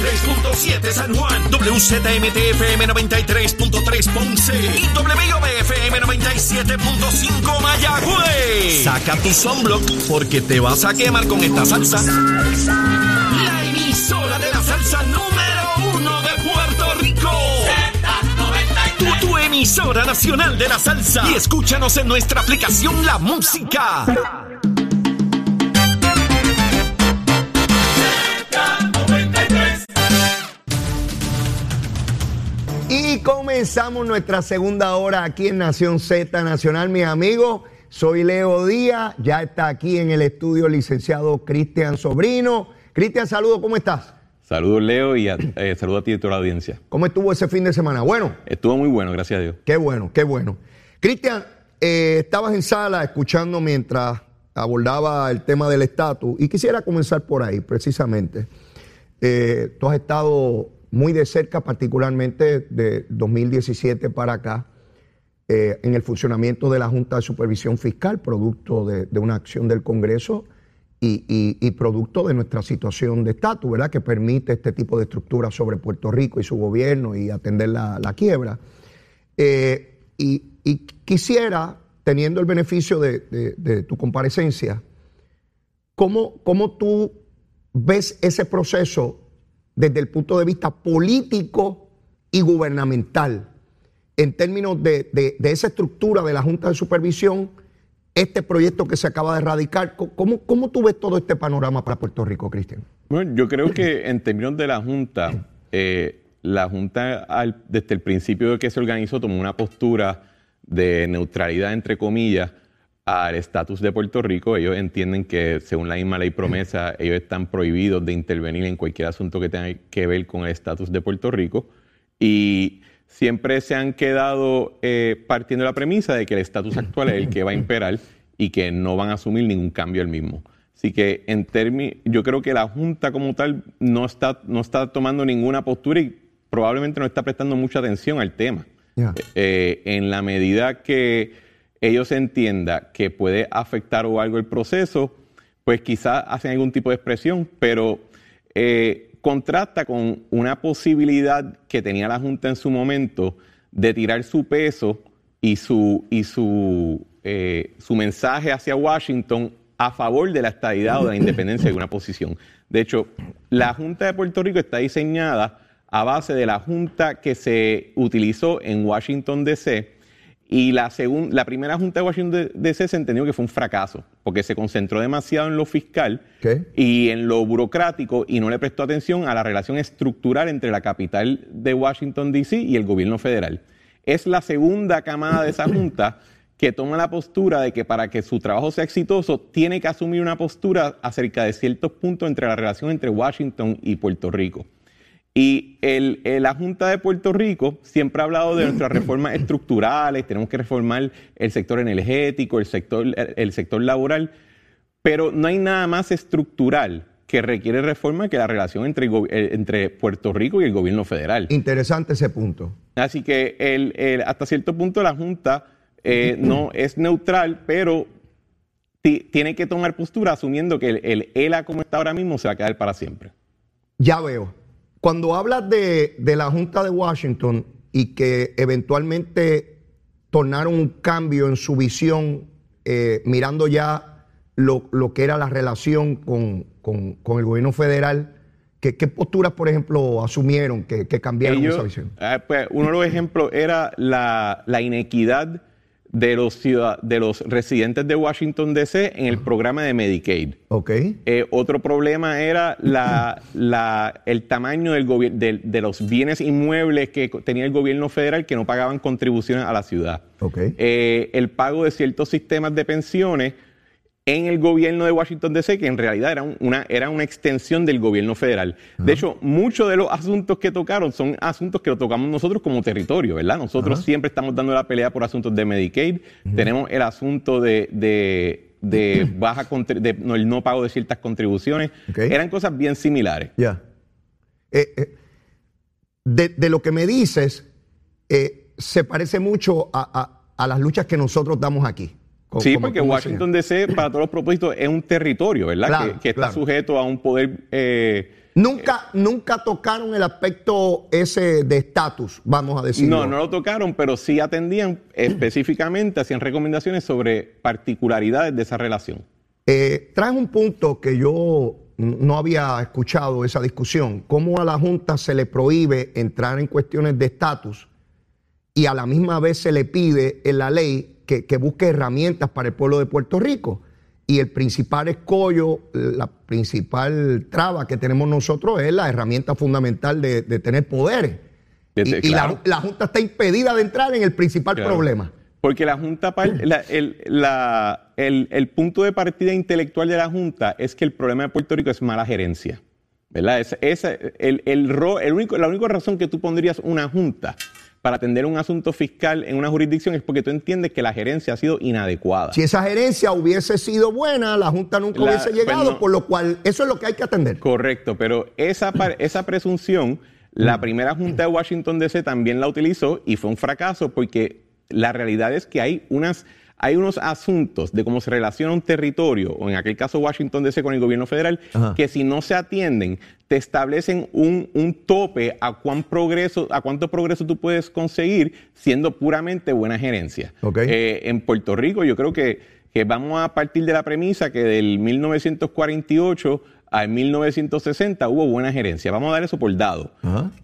93.7 San Juan. WZMTFM 93.3 Ponce. Y WIOBFM 97.5 Mayagüez. Saca tu sunblock porque te vas a quemar con esta salsa. La emisora de la salsa número uno de Puerto Rico. Tu, tu emisora nacional de la salsa. Y escúchanos en nuestra aplicación La Música. Y comenzamos nuestra segunda hora aquí en Nación Z Nacional, mis amigos. Soy Leo Díaz, ya está aquí en el estudio el licenciado Cristian Sobrino. Cristian, saludo, ¿cómo estás? Saludos Leo y eh, saludo a ti y a toda la audiencia. ¿Cómo estuvo ese fin de semana? Bueno, Estuvo muy bueno, gracias a Dios. qué bueno, qué bueno. Cristian, eh, estabas en sala escuchando mientras abordaba el tema del estatus y quisiera comenzar por ahí, precisamente. Eh, tú has estado muy de cerca, particularmente de 2017 para acá, eh, en el funcionamiento de la Junta de Supervisión Fiscal, producto de, una acción del Congreso y, y- producto de nuestra situación de estatus, ¿verdad? Que permite este tipo de estructura sobre Puerto Rico y su gobierno y atender la, la quiebra. Eh, y, y quisiera, teniendo el beneficio de, de- de tu comparecencia, ¿cómo, ¿cómo tú ves ese proceso desde el punto de vista político y gubernamental? En términos de, de- esa estructura de la Junta de Supervisión, este proyecto que se acaba de erradicar, ¿cómo, cómo tú ves todo este panorama para Puerto Rico, Cristian? Bueno, yo creo que en términos de la Junta, eh, la Junta desde el principio de que se organizó tomó una postura de neutralidad, entre comillas, al estatus de Puerto Rico. Ellos entienden que, según la misma ley promesa, ellos están prohibidos de intervenir en cualquier asunto que tenga que ver con el estatus de Puerto Rico. Y siempre se han quedado eh, partiendo de la premisa de que el estatus actual es el que va a imperar y que no van a asumir ningún cambio al mismo. Así que en yo creo que la Junta como tal no está, no está tomando ninguna postura y probablemente no está prestando mucha atención al tema. Ya. Eh, en la medida que ellos entiendan que puede afectar o algo el proceso, pues quizás hacen algún tipo de expresión, pero eh, contrasta con una posibilidad que tenía la Junta en su momento de tirar su peso y su, y su, eh, su mensaje hacia Washington a favor de la estadidad o de la independencia de una posición. De hecho, la Junta de Puerto Rico está diseñada a base de la Junta que se utilizó en Washington, D.C., y la, segun- la primera Junta de Washington D.C. se entendió que fue un fracaso, porque se concentró demasiado en lo fiscal y en lo burocrático y no le prestó atención a la relación estructural entre la capital de Washington, D.C. y el gobierno federal. Es la segunda camada de esa Junta que toma la postura de que para que su trabajo sea exitoso tiene que asumir una postura acerca de ciertos puntos entre la relación entre Washington y Puerto Rico. Y el, la Junta de Puerto Rico siempre ha hablado de nuestras reformas estructurales, tenemos que reformar el sector energético, el sector, el, el sector laboral, pero no hay nada más estructural que requiere reforma que la relación entre, eh, entre Puerto Rico y el gobierno federal. Interesante ese punto. Así que el- el- hasta cierto punto la Junta eh, no es neutral, pero ti- tiene que tomar postura asumiendo que el, el ELA como está ahora mismo se va a quedar para siempre. Ya veo. Cuando hablas de, de la Junta de Washington y que eventualmente tornaron un cambio en su visión, eh, mirando ya lo, lo que era la relación con, con- con el gobierno federal, ¿qué, qué posturas, por ejemplo, asumieron que, que cambiaron Ellos- esa visión? ah, pues, uno de los ejemplos era la, la inequidad de los, ciudad- de los residentes de Washington, D.C. en el programa de Medicaid. Ok. Eh, otro problema era la- la- el tamaño del del- de los bienes inmuebles que tenía el gobierno federal que no pagaban contribuciones a la ciudad. Ok. Eh, el pago de ciertos sistemas de pensiones en el gobierno de Washington DC, que en realidad era un- una, era una extensión del gobierno federal. De hecho, muchos de los asuntos que tocaron son asuntos que lo tocamos nosotros como territorio, ¿verdad? Nosotros siempre estamos dando la pelea por asuntos de Medicaid. Tenemos el asunto de, de de baja de no, el no pago de ciertas contribuciones. Eran cosas bien similares. Ya. Eh, eh, de, lo que me dices, eh, se parece mucho a, las luchas que nosotros damos aquí. Sí, porque Washington DC, para todos los propósitos, es un territorio, ¿verdad? que, está sujeto a un poder Nunca, nunca tocaron el aspecto ese de estatus, vamos a decir. No, no lo tocaron, pero sí atendían específicamente, hacían recomendaciones sobre particularidades de esa relación. Eh, traes un punto que yo no había escuchado esa discusión, cómo a la Junta se le prohíbe entrar en cuestiones de estatus y a la misma vez se le pide en la ley que busque herramientas para el pueblo de Puerto Rico y el principal escollo, la principal traba que tenemos nosotros es la herramienta fundamental de, tener poderes. y, la, Junta está impedida de entrar en el principal problema. Porque la Junta, el, punto de partida intelectual de la Junta es que el problema de Puerto Rico es mala gerencia. ¿Verdad? Es, el, el, único, la única razón que tú pondrías una Junta para atender un asunto fiscal en una jurisdicción es porque tú entiendes que la gerencia ha sido inadecuada. Si esa gerencia hubiese sido buena, la Junta nunca hubiese pues llegado, por lo cual eso es lo que hay que atender. Correcto, pero esa, esa presunción, la primera Junta de Washington DC también la utilizó y fue un fracaso porque la realidad es que hay unas hay unos asuntos de cómo se relaciona un territorio, o en aquel caso Washington DC con el gobierno federal, que si no se atienden, te establecen un, tope a cuán progreso, a cuánto progreso tú puedes conseguir siendo puramente buena gerencia. Eh, en Puerto Rico yo creo que, que vamos a partir de la premisa que del 1948 al 1960 hubo buena gerencia. Vamos a dar eso por dado.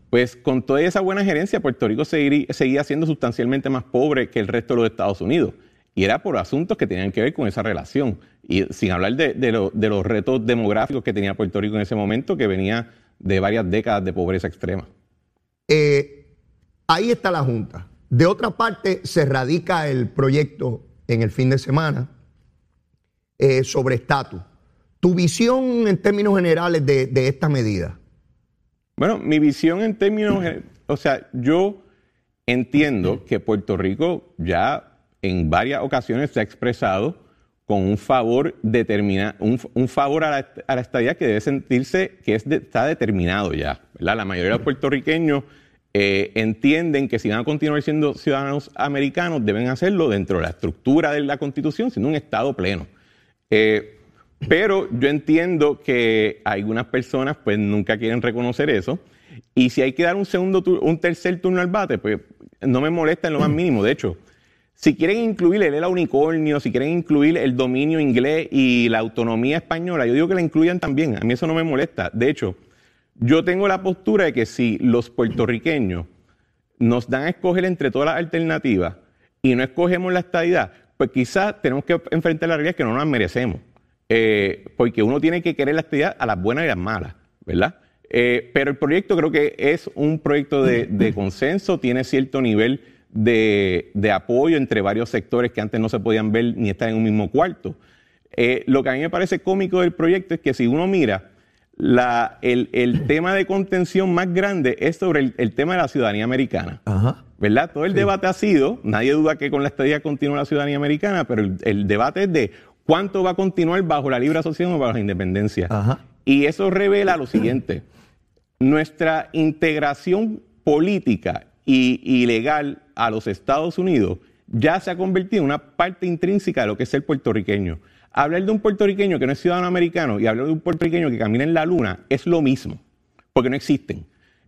Pues con toda esa buena gerencia, Puerto Rico seguía siendo sustancialmente más pobre que el resto de los Estados Unidos y era por asuntos que tenían que ver con esa relación. Y sin hablar de, los retos demográficos que tenía Puerto Rico en ese momento, que venía de varias décadas de pobreza extrema. Eh, ahí está la Junta. De otra parte, se radica el proyecto en el fin de semana eh, sobre estatus. ¿Tu visión en términos generales de, de esta medida? Bueno, mi visión en términos, o sea, yo entiendo que Puerto Rico ya en varias ocasiones se ha expresado con un favor determina, un, favor a la, a estadía que debe sentirse que es está determinado ya. La mayoría de los puertorriqueños eh, entienden que si van a continuar siendo ciudadanos americanos, deben hacerlo dentro de la estructura de la Constitución, siendo un Estado pleno. Eh, pero yo entiendo que algunas personas pues nunca quieren reconocer eso. Y si hay que dar un segundo, un tercer turno al bate, pues no me molesta en lo más mínimo. De hecho, si quieren incluir el ELA unicornio, si quieren incluir el dominio inglés y la autonomía española, yo digo que la incluyan también. A mí eso no me molesta. De hecho, yo tengo la postura de que si los puertorriqueños nos dan a escoger entre todas las alternativas y no escogemos la estadidad, pues quizás tenemos que enfrentar la realidad que no nos merecemos. Eh, porque uno tiene que querer la estadidad a las buenas y las malas, ¿verdad? Eh, pero el proyecto creo que es un proyecto de consenso, tiene cierto nivel de, apoyo entre varios sectores que antes no se podían ver ni estar en un mismo cuarto. Eh, lo que a mí me parece cómico del proyecto es que si uno mira, el, tema de contención más grande es sobre el, tema de la ciudadanía americana. ¿Verdad? Todo el debate ha sido, nadie duda que con la estadía continúa la ciudadanía americana, pero el, debate es de cuánto va a continuar bajo la libre asociación o bajo la independencia. Y eso revela lo siguiente, nuestra integración política y, legal a los Estados Unidos ya se ha convertido en una parte intrínseca de lo que es el puertorriqueño. Hablar de un puertorriqueño que no es ciudadano americano y hablar de un puertorriqueño que camina en la luna es lo mismo, porque no existen.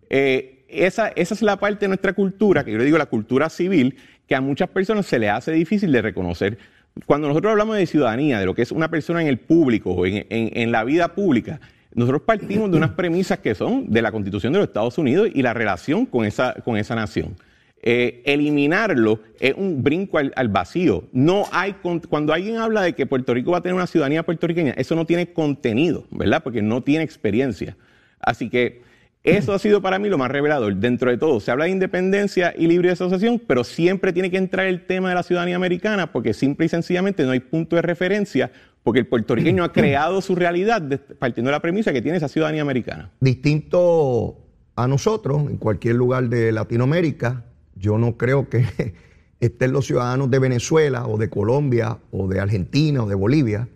Eh, esa, es la parte de nuestra cultura, que yo le digo la cultura civil, que a muchas personas se le hace difícil de reconocer. Cuando nosotros hablamos de ciudadanía, de lo que es una persona en el público o en la vida pública, nosotros partimos de unas premisas que son de la Constitución de los Estados Unidos y la relación con esa, con esa nación. Eh, eliminarlo es un brinco al, vacío. No hay cuando alguien habla de que Puerto Rico va a tener una ciudadanía puertorriqueña, eso no tiene contenido, ¿verdad? Porque no tiene experiencia. Así que eso ha sido para mí lo más revelador. Dentro de todo, se habla de independencia y libre asociación, pero siempre tiene que entrar el tema de la ciudadanía americana porque simple y sencillamente no hay punto de referencia porque el puertorriqueño ha creado su realidad partiendo de la premisa que tiene esa ciudadanía americana. Distinto a nosotros, en cualquier lugar de Latinoamérica, yo no creo que estén los ciudadanos de Venezuela o de Colombia o de Argentina o de Bolivia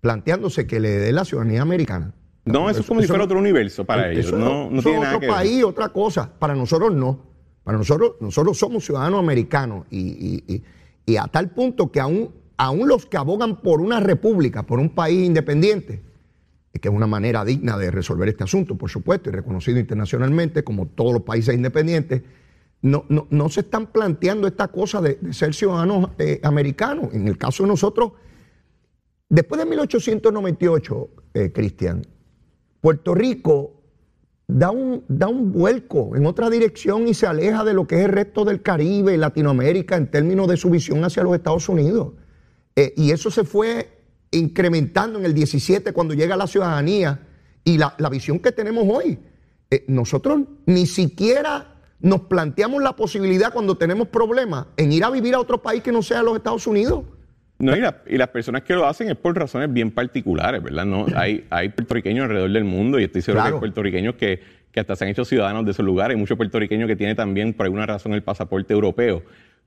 planteándose que le dé la ciudadanía americana. No, eso, es como si fuera otro universo para ellos. Eso No, no eso tiene es nada otro que ver. país, otra cosa. Para nosotros no. Para nosotros, nosotros somos ciudadanos americanos y, y- y- y a tal punto que aún, aún los que abogan por una república, por un país independiente, que es una manera digna de resolver este asunto, por supuesto, y reconocido internacionalmente como todos los países independientes, no, no, no se están planteando esta cosa de, ser ciudadanos eh, americanos. En el caso de nosotros, después de 1898, eh, Cristian, Puerto Rico da un, da un vuelco en otra dirección y se aleja de lo que es el resto del Caribe y Latinoamérica en términos de su visión hacia los Estados Unidos. Eh, y eso se fue incrementando en el 17 cuando llega la ciudadanía y la, la visión que tenemos hoy. Eh, nosotros ni siquiera nos planteamos la posibilidad cuando tenemos problemas en ir a vivir a otro país que no sea los Estados Unidos. No, y, la- y las personas que lo hacen es por razones bien particulares, ¿verdad? No, hay, hay puertorriqueños alrededor del mundo y estoy seguro que Claro. hay puertorriqueños que, que hasta se han hecho ciudadanos de esos lugares. Hay muchos puertorriqueños que tienen también por alguna razón el pasaporte europeo.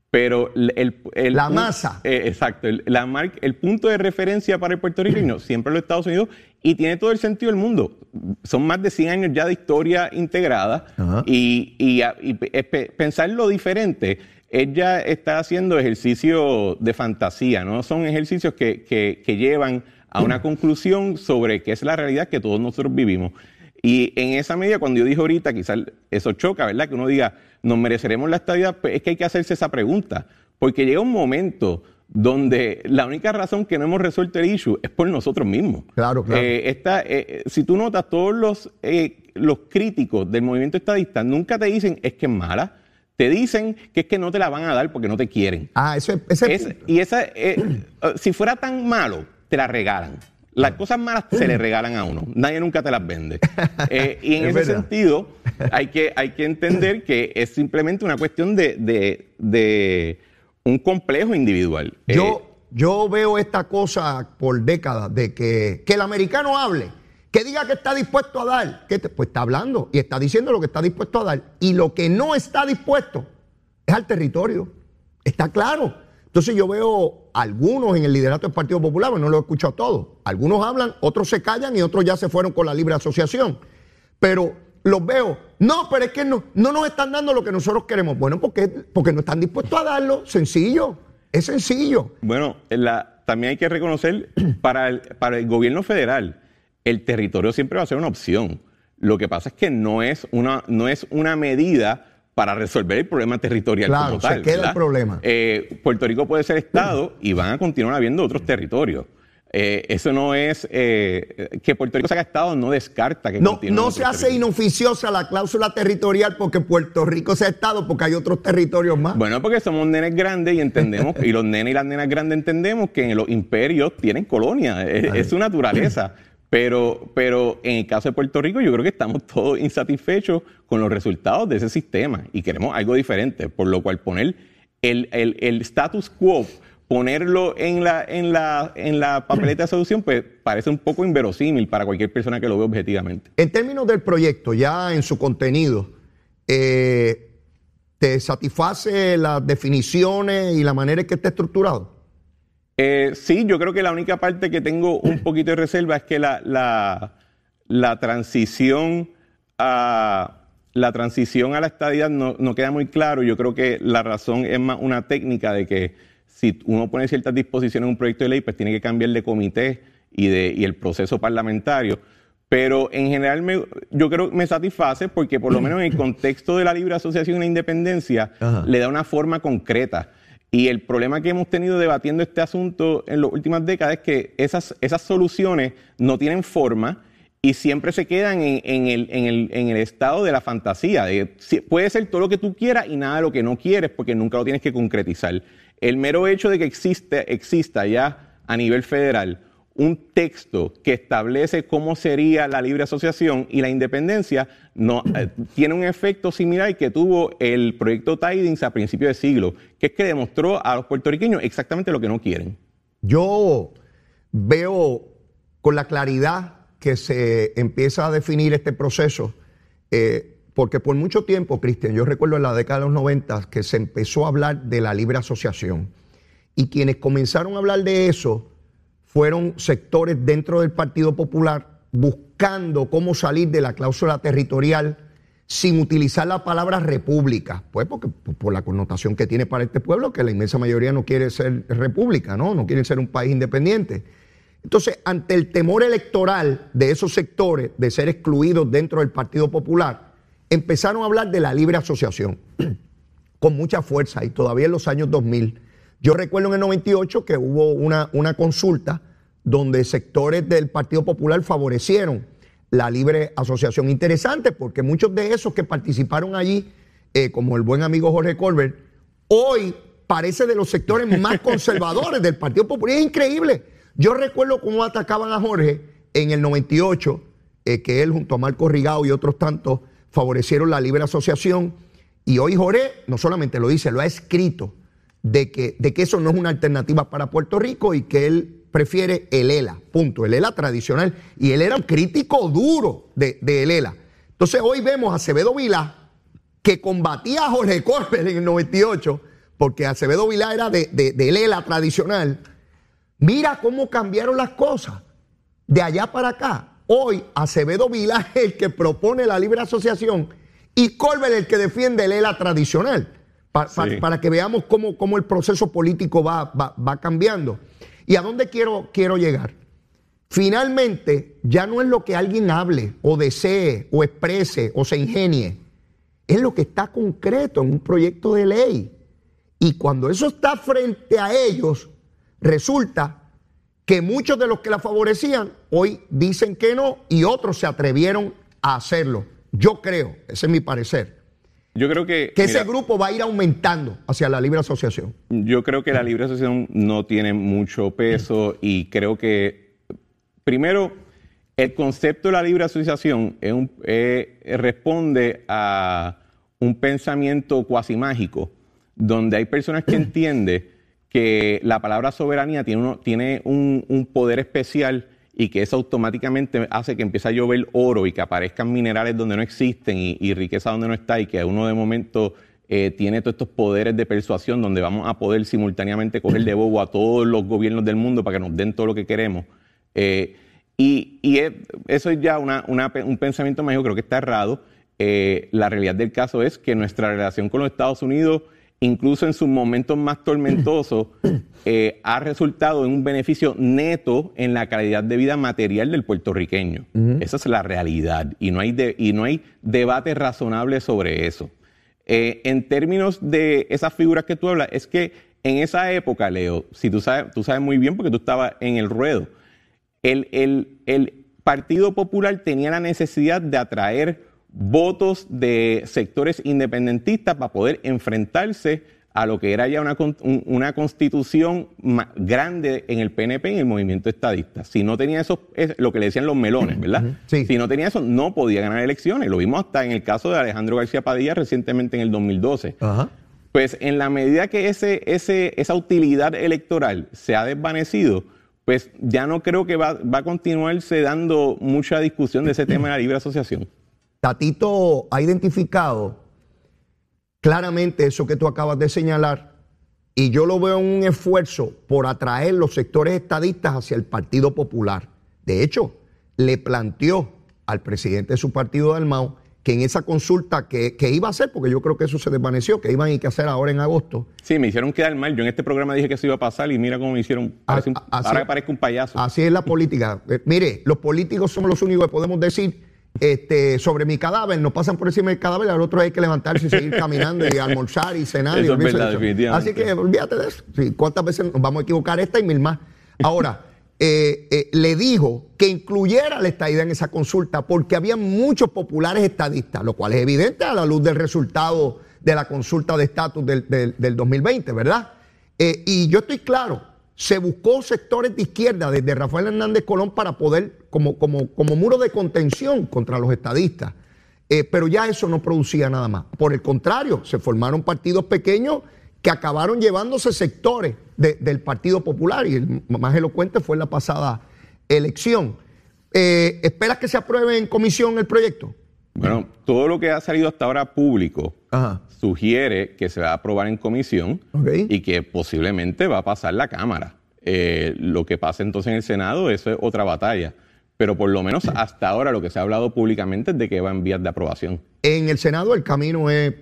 Pero el, el- el La masa. eh, exacto. El, la mar- el punto de referencia para el puertorriqueño siempre los Estados Unidos y tiene todo el sentido del mundo. Son más de 100 años ya de historia integrada Ajá. y, y, y pe- pe- pensar lo diferente, ella está haciendo ejercicio de fantasía, ¿no? Son ejercicios que, que- que llevan a una conclusión sobre qué es la realidad que todos nosotros vivimos. Y en esa medida, cuando yo dije ahorita, quizás eso choca, ¿verdad? Que uno diga, ¿nos mereceremos la estadía? Pues es que hay que hacerse esa pregunta, porque llega un momento donde la única razón que no hemos resuelto el issue es por nosotros mismos. Claro, claro. Eh, esta, eh, si tú notas, todos los, eh, los críticos del movimiento estadista nunca te dicen es que es mala, te dicen que es que no te la van a dar porque no te quieren. Ah, ese, ese Es- y esa, eh, eh, si fuera tan malo, te la regalan. Las cosas malas se le regalan a uno. Nadie nunca te las vende. Eh, y en Es ese verdad. sentido, hay que, hay que entender que es simplemente una cuestión de, de- de un complejo individual. Eh, Yo, yo veo esta cosa por décadas de que, que el americano hable, que diga que está dispuesto a dar, que te- pues está hablando y está diciendo lo que está dispuesto a dar. Y lo que no está dispuesto es al territorio. Está claro. Entonces yo veo algunos en el liderato del Partido Popular, no lo he escuchado todos. Algunos hablan, otros se callan y otros ya se fueron con la libre asociación. Pero los veo, no, pero es que no, no nos están dando lo que nosotros queremos. Bueno, porque, porque no están dispuestos a darlo. Sencillo. Es sencillo. Bueno, también hay que reconocer, para el, para el gobierno federal, el territorio siempre va a ser una opción. Lo que pasa es que no es una, no es una medida para resolver el problema territorial Claro, como se queda el problema. Eh, Puerto Rico puede ser Estado y van a continuar habiendo otros territorios. Eh, eso no es eh, que Puerto Rico se haga Estado, no descarta que No, no se hace inoficiosa la cláusula territorial porque Puerto Rico sea Estado, porque hay otros territorios más. Bueno, porque somos nenes grandes y entendemos, y los nenes y las nenas grandes entendemos que los imperios tienen colonias, es, es su naturaleza. Pero, pero en el caso de Puerto Rico, yo creo que estamos todos insatisfechos con los resultados de ese sistema y queremos algo diferente, por lo cual poner el, el- el status quo, ponerlo en la, en, la, en la papeleta de solución, pues parece un poco inverosímil para cualquier persona que lo vea objetivamente. En términos del proyecto, ya en su contenido, eh, ¿te satisface las definiciones y la manera en que está estructurado? Eh, sí, yo creo que la única parte que tengo un poquito de reserva es que la, la, la transición a la transición a la estadidad no, no queda muy claro. Yo creo que la razón es más una técnica de que si uno pone ciertas disposiciones en un proyecto de ley, pues tiene que cambiar de comité y, de, y el proceso parlamentario. Pero en general me- yo creo que me satisface porque por lo menos en el contexto de la libre asociación y la independencia Ajá. le da una forma concreta. Y el problema que hemos tenido debatiendo este asunto en las últimas décadas es que esas, esas soluciones no tienen forma y siempre se quedan en, el, en el- en el estado de la fantasía. De, puede ser todo lo que tú quieras y nada de lo que no quieres porque nunca lo tienes que concretizar. El mero hecho de que existe, exista ya a nivel federal un texto que establece cómo sería la libre asociación y la independencia no, eh, tiene un efecto similar que tuvo el proyecto Tidings a principios de siglo, que es que demostró a los puertorriqueños exactamente lo que no quieren. Yo veo con la claridad que se empieza a definir este proceso, eh, porque por mucho tiempo, Cristian, yo recuerdo en la década de los 90 que se empezó a hablar de la libre asociación. Y quienes comenzaron a hablar de eso fueron sectores dentro del Partido Popular buscando cómo salir de la cláusula territorial sin utilizar la palabra república, pues porque por la connotación que tiene para este pueblo, que la inmensa mayoría no quiere ser república, ¿no? No quiere ser un país independiente. Entonces, ante el temor electoral de esos sectores de ser excluidos dentro del Partido Popular, empezaron a hablar de la libre asociación con mucha fuerza y todavía en los años 2000. Yo recuerdo en el 98 que hubo una, una consulta donde sectores del Partido Popular favorecieron la libre asociación. Interesante porque muchos de esos que participaron allí, eh, como el buen amigo Jorge Colbert, hoy parece de los sectores más conservadores del Partido Popular. Es increíble. Yo recuerdo cómo atacaban a Jorge en el 98, eh, que él junto a Marco Rigao y otros tantos favorecieron la libre asociación. Y hoy Jorge no solamente lo dice, lo ha escrito, de que, de que eso no es una alternativa para Puerto Rico y que él prefiere el ELA, punto, el ELA tradicional. Y él era un crítico duro de, el ELA. Entonces hoy vemos a Acevedo Vilá, que combatía a Jorge Corber en el 98, porque Acevedo Vilá era de, de, ELA tradicional. Mira cómo cambiaron las cosas de allá para acá. Hoy Acevedo Vilá es el que propone la libre asociación y Colbert el que defiende el ELA tradicional, para que veamos cómo, cómo el proceso político va, va, va cambiando. ¿Y a dónde quiero, quiero llegar? Finalmente, ya no es lo que alguien hable o desee o exprese o se ingenie, es lo que está concreto en un proyecto de ley. Y cuando eso está frente a ellos, resulta que muchos de los que la favorecían hoy dicen que no y otros se atrevieron a hacerlo. Yo creo, ese es mi parecer, yo creo que. Que ese grupo va a ir aumentando hacia la libre asociación. Yo creo que la libre asociación no tiene mucho peso y creo que, primero, el concepto de la libre asociación es un, responde a un pensamiento cuasi mágico, donde hay personas que entienden que la palabra soberanía tiene, uno, tiene un, un poder especial y que eso automáticamente hace que empiece a llover oro y que aparezcan minerales donde no existen y, riqueza donde no está y que uno de momento eh, tiene todos estos poderes de persuasión donde vamos a poder simultáneamente coger de bobo a todos los gobiernos del mundo para que nos den todo lo que queremos. Eh, y, eso es ya un pensamiento mágico, creo que está errado. Eh, la realidad del caso es que nuestra relación con los Estados Unidos incluso en sus momentos más tormentosos, eh, ha resultado en un beneficio neto en la calidad de vida material del puertorriqueño. Esa es la realidad y no hay, y no hay debate razonable sobre eso. Eh, en términos de esas figuras que tú hablas, es que en esa época, Leo, si tú sabes, tú sabes muy bien porque tú estabas en el ruedo, el, el Partido Popular tenía la necesidad de atraer votos de sectores independentistas para poder enfrentarse a lo que era ya una, una constitución grande en el PNP, en el movimiento estadista. Si no tenía eso, es lo que le decían los melones, ¿verdad? Si no tenía eso, no podía ganar elecciones. Lo vimos hasta en el caso de Alejandro García Padilla recientemente en el 2012. Pues en la medida que ese, ese, esa utilidad electoral se ha desvanecido, pues ya no creo que va, va a continuarse dando mucha discusión de ese tema de la libre asociación. Tatito ha identificado claramente eso que tú acabas de señalar y yo lo veo en un esfuerzo por atraer los sectores estadistas hacia el Partido Popular. De hecho, le planteó al presidente de su partido, Dalmau, que en esa consulta que, iba a hacer, porque yo creo que eso se desvaneció, que iban a ir a hacer ahora en agosto. Sí, me hicieron quedar mal. Yo en este programa dije que eso iba a pasar y mira cómo me hicieron. ahora parezco un payaso. Así es la política. Eh, mire, los políticos somos los únicos que podemos decir este, sobre mi cadáver, nos pasan por encima del cadáver, al otro hay que levantarse y seguir caminando y almorzar y cenar. y Así que olvídate de eso. ¿Cuántas veces nos vamos a equivocar esta y mil más? Ahora, eh, eh, le dijo que incluyera la estadía en esa consulta porque había muchos populares estadistas, lo cual es evidente a la luz del resultado de la consulta de estatus del, del, 2020, ¿verdad? Eh, y yo estoy claro, se buscó sectores de izquierda desde Rafael Hernández Colón para poder, como, como, como muro de contención contra los estadistas. Eh, pero ya eso no producía nada más. Por el contrario, se formaron partidos pequeños que acabaron llevándose sectores del Partido Popular y el más elocuente fue en la pasada elección. Eh, ¿Esperas que se apruebe en comisión el proyecto? Bueno, todo lo que ha salido hasta ahora público Ajá. Sugiere que se va a aprobar en comisión y que posiblemente va a pasar la Cámara. Eh, lo que pase entonces en el Senado, eso es otra batalla. Pero por lo menos hasta ahora lo que se ha hablado públicamente es de que va en vías de aprobación. En el Senado el camino es,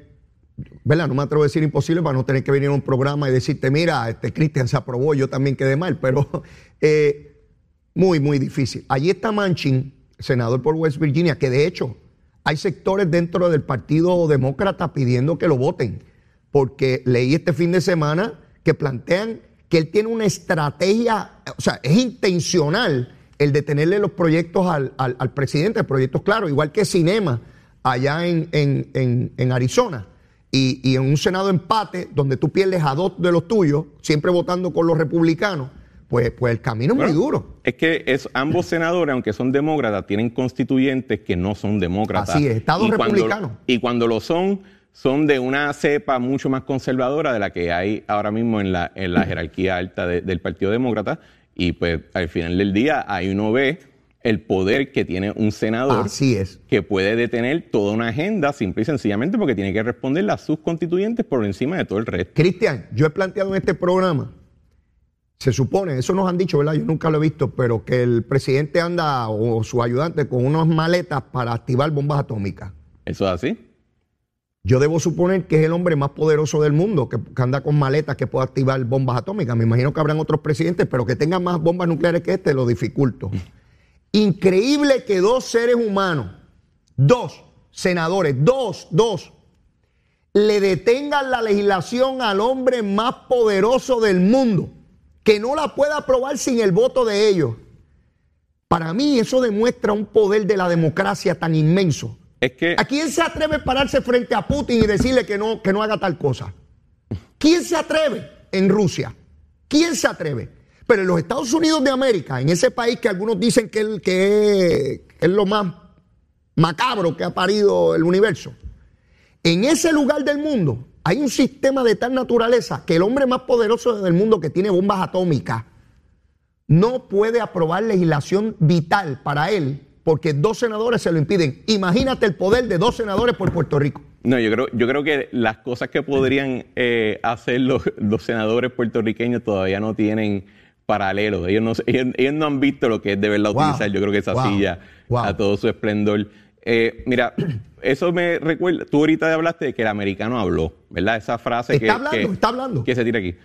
¿verdad? No me atrevo a decir imposible para no tener que venir a un programa y decirte, mira, este Cristian se aprobó, yo también quedé mal, pero eh, muy, muy difícil. Allí está Manchin, senador por West Virginia, que de hecho hay sectores dentro del Partido Demócrata pidiendo que lo voten, porque leí este fin de semana que plantean que él tiene una estrategia, o sea, es intencional el detenerle los proyectos al, al- presidente, proyectos claros, igual que Cinema allá en, en- en- en Arizona. Y, y en un Senado empate, donde tú pierdes a dos de los tuyos, siempre votando con los republicanos, pues, pues el camino es Bueno, muy duro. Es que es, ambos senadores, aunque son demócratas, tienen constituyentes que no son demócratas. Así es, estados Y cuando- republicanos. y cuando lo son, son de una cepa mucho más conservadora de la que hay ahora mismo en la, en la jerarquía alta de- del Partido Demócrata. Y pues al final del día, ahí uno ve el poder que tiene un senador Así es. que puede detener toda una agenda simple y sencillamente porque tiene que responderle a sus constituyentes por encima de todo el resto. Cristian, yo he planteado en este programa, se supone, eso nos han dicho, ¿verdad? Yo nunca lo he visto, pero que el presidente anda o su ayudante con unas maletas para activar bombas atómicas. ¿Eso es así? Yo debo suponer que es el hombre más poderoso del mundo, que, que anda con maletas que puede activar bombas atómicas. Me imagino que habrán otros presidentes, pero que tengan más bombas nucleares que este, lo dificulto. Increíble que dos seres humanos, dos senadores, dos, dos, le detengan la legislación al hombre más poderoso del mundo, que no la pueda aprobar sin el voto de ellos. Para mí eso demuestra un poder de la democracia tan inmenso. Es que... ¿A quién se atreve a pararse frente a Putin y decirle que no, que no haga tal cosa? ¿Quién se atreve en Rusia? ¿Quién se atreve? Pero en los Estados Unidos de América, en ese país que algunos dicen que, el- que es, que es lo más macabro que ha parido el universo, en ese lugar del mundo hay un sistema de tal naturaleza que el hombre más poderoso del mundo que tiene bombas atómicas no puede aprobar legislación vital para él porque dos senadores se lo impiden. Imagínate el poder de dos senadores por Puerto Rico. No, yo creo, yo creo que las cosas que podrían eh, hacer los, los senadores puertorriqueños todavía no tienen paralelo. Ellos no, ellos, ellos no han visto lo que es de verdad Wow. utilizar, yo creo que esa Wow. silla Wow. a todo su esplendor. Eh, mira, eso me recuerda, tú ahorita hablaste de que el americano habló, ¿verdad? Esa frase Está que, hablando, que- está hablando. que se tira aquí.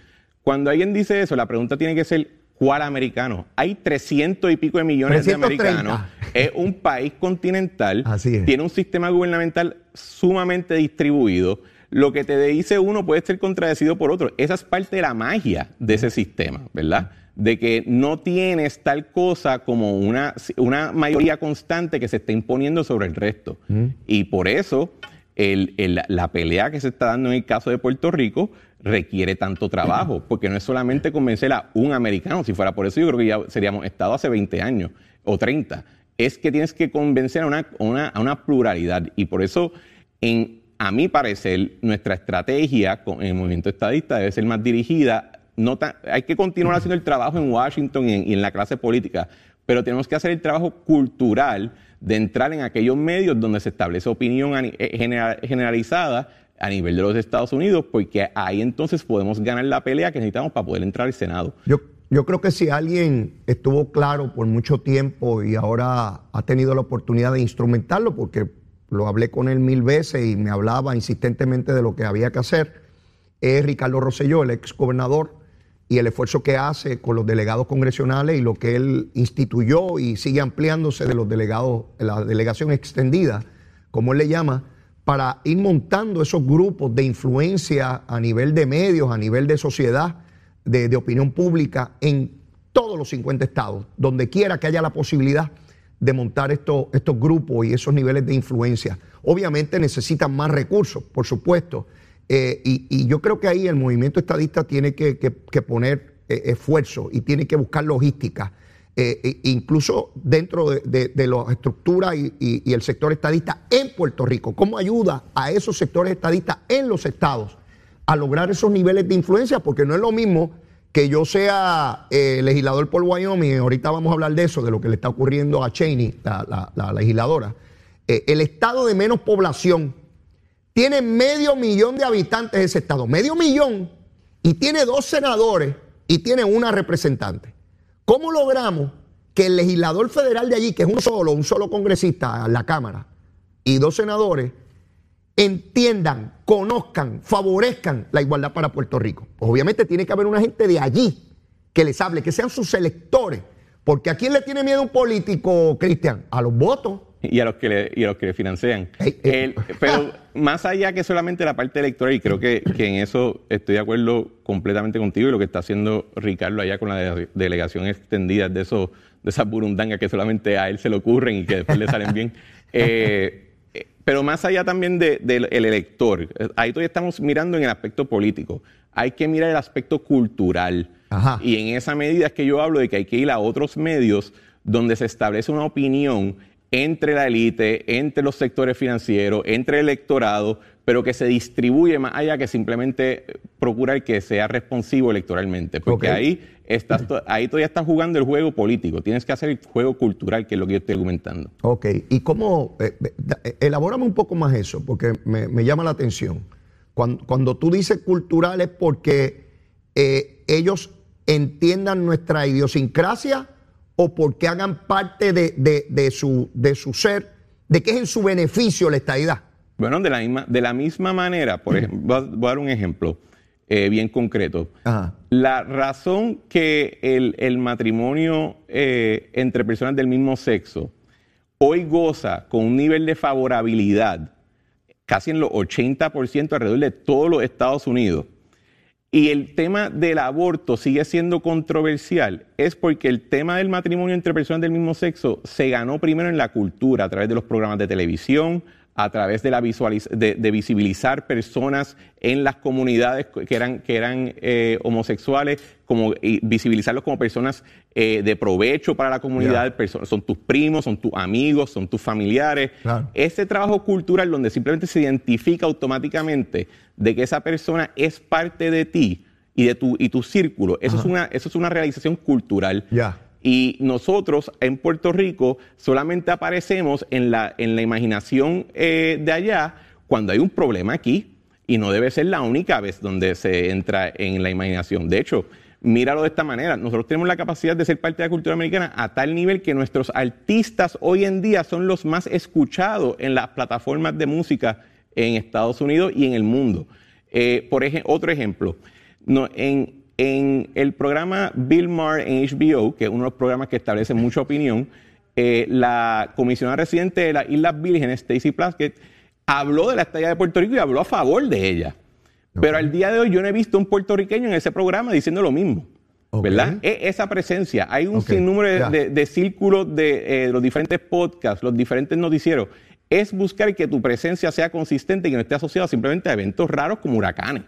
Cuando alguien dice eso, la pregunta tiene que ser, ¿cuál americano? Hay 300 y pico de millones 330. de americanos. Es un país continental. Así es. Tiene un sistema gubernamental sumamente distribuido. Lo que te dice uno puede ser contradecido por otro. Esa es parte de la magia de ese sistema, ¿verdad? De que no tienes tal cosa como una, una mayoría constante que se está imponiendo sobre el resto. Y por eso el- el- la pelea que se está dando en el caso de Puerto Rico requiere tanto trabajo, porque no es solamente convencer a un americano, si fuera por eso yo creo que ya seríamos Estado hace 20 años o 30, es que tienes que convencer a una, una, a una pluralidad. Y por eso, en, a mi parecer, nuestra estrategia con, en el movimiento estadista debe ser más dirigida, hay que continuar haciendo el trabajo en Washington y en, la clase política, pero tenemos que hacer el trabajo cultural de entrar en aquellos medios donde se establece opinión eh, general- generalizada a nivel de los Estados Unidos, porque ahí entonces podemos ganar la pelea que necesitamos para poder entrar al Senado. Yo, yo creo que si alguien estuvo claro por mucho tiempo y ahora ha tenido la oportunidad de instrumentarlo, porque lo hablé con él mil veces y me hablaba insistentemente de lo que había que hacer, es Ricardo Rosselló, el ex gobernador, y el esfuerzo que hace con los delegados congresionales y lo que él instituyó y sigue ampliándose de los delegados, la delegación extendida, como él le llama, para ir montando esos grupos de influencia a nivel de medios, a nivel de sociedad, de, opinión pública en todos los 50 estados, donde quiera que haya la posibilidad de montar estos, estos grupos y esos niveles de influencia. Obviamente necesitan más recursos, por supuesto, eh, y, y yo creo que ahí el movimiento estadista tiene que, poner eh, esfuerzo y tiene que buscar logística, eh, incluso dentro de, las estructuras y, el sector estadista en Puerto Rico. ¿Cómo ayuda a esos sectores estadistas en los estados a lograr esos niveles de influencia? Porque no es lo mismo que yo sea legislador por Wyoming, ahorita vamos a hablar de eso, de lo que le está ocurriendo a Cheney, la, la- la legisladora, el estado de menos población. Tiene medio millón de habitantes ese estado, medio millón, y tiene dos senadores y tiene una representante. ¿Cómo logramos que el legislador federal de allí, que es uno solo, un solo congresista en la Cámara, y dos senadores, entiendan, conozcan, favorezcan la igualdad para Puerto Rico? Pues obviamente tiene que haber una gente de allí que les hable, que sean sus electores. Porque ¿a quién le tiene miedo un político, Cristian? A los votos. Y a los que le, y a los que le financian. El- pero más allá que solamente la parte electoral, y creo que, que en eso estoy de acuerdo completamente contigo, y lo que está haciendo Ricardo allá con la de- delegación extendida de, esos, de esas burundangas que solamente a él se le ocurren y que después le salen bien. Eh, eh, pero más allá también de- del el elector, eh, ahí todavía estamos mirando en el aspecto político. Hay que mirar el aspecto cultural. Ajá. Y en esa medida es que yo hablo de que hay que ir a otros medios donde se establece una opinión entre la élite, entre los sectores financieros, entre el electorado, pero que se distribuye más allá que simplemente procurar que sea responsivo electoralmente. Porque ahí, estás, ahí todavía estás jugando el juego político. Tienes que hacer el juego cultural, que es lo que yo estoy argumentando. Ok, ¿y cómo? eh, eh, eh, elabórame un poco más eso, porque me, me llama la atención. Cuando, cuando tú dices cultural es porque eh, ellos entiendan nuestra idiosincrasia o porque hagan parte de, de- de su, de su ser, de que es en su beneficio la estadidad. Bueno, de la misma, de la misma manera, por ejemplo, voy a, voy a dar un ejemplo eh, bien concreto. Ajá. La razón que el, el matrimonio eh, entre personas del mismo sexo hoy goza con un nivel de favorabilidad casi en los 80% alrededor de todos los Estados Unidos, y el tema del aborto sigue siendo controversial, es porque el tema del matrimonio entre personas del mismo sexo se ganó primero en la cultura, a través de los programas de televisión, a través de, la visualiz- de, de visibilizar personas en las comunidades que eran, que eran eh, homosexuales, como, y visibilizarlos como personas eh, de provecho para la comunidad, son tus primos, son tus amigos, son tus familiares. Claro. Ese trabajo cultural donde simplemente se identifica automáticamente de que esa persona es parte de ti y de tu, y tu círculo, eso es, una, eso es una realización cultural. Ya. Y nosotros en Puerto Rico solamente aparecemos en la, en la imaginación eh, de allá cuando hay un problema aquí. Y no debe ser la única vez donde se entra en la imaginación. De hecho, míralo de esta manera. Nosotros tenemos la capacidad de ser parte de la cultura americana a tal nivel que nuestros artistas hoy en día son los más escuchados en las plataformas de música en Estados Unidos y en el mundo. Eh, por ejemplo, otro ejemplo. En el programa Bill Maher en HBO, que es uno de los programas que establece mucha opinión, eh, la comisionada residente de las Islas Vírgenes, Stacey Plaskett, habló de la estadía de Puerto Rico y habló a favor de ella. Pero al día de hoy yo no he visto un puertorriqueño en ese programa diciendo lo mismo. ¿Verdad? Es esa presencia. Hay un Ok, sinnúmero de, de- de círculos de eh, los diferentes podcasts, los diferentes noticieros. Es buscar que tu presencia sea consistente y que no esté asociada simplemente a eventos raros como huracanes.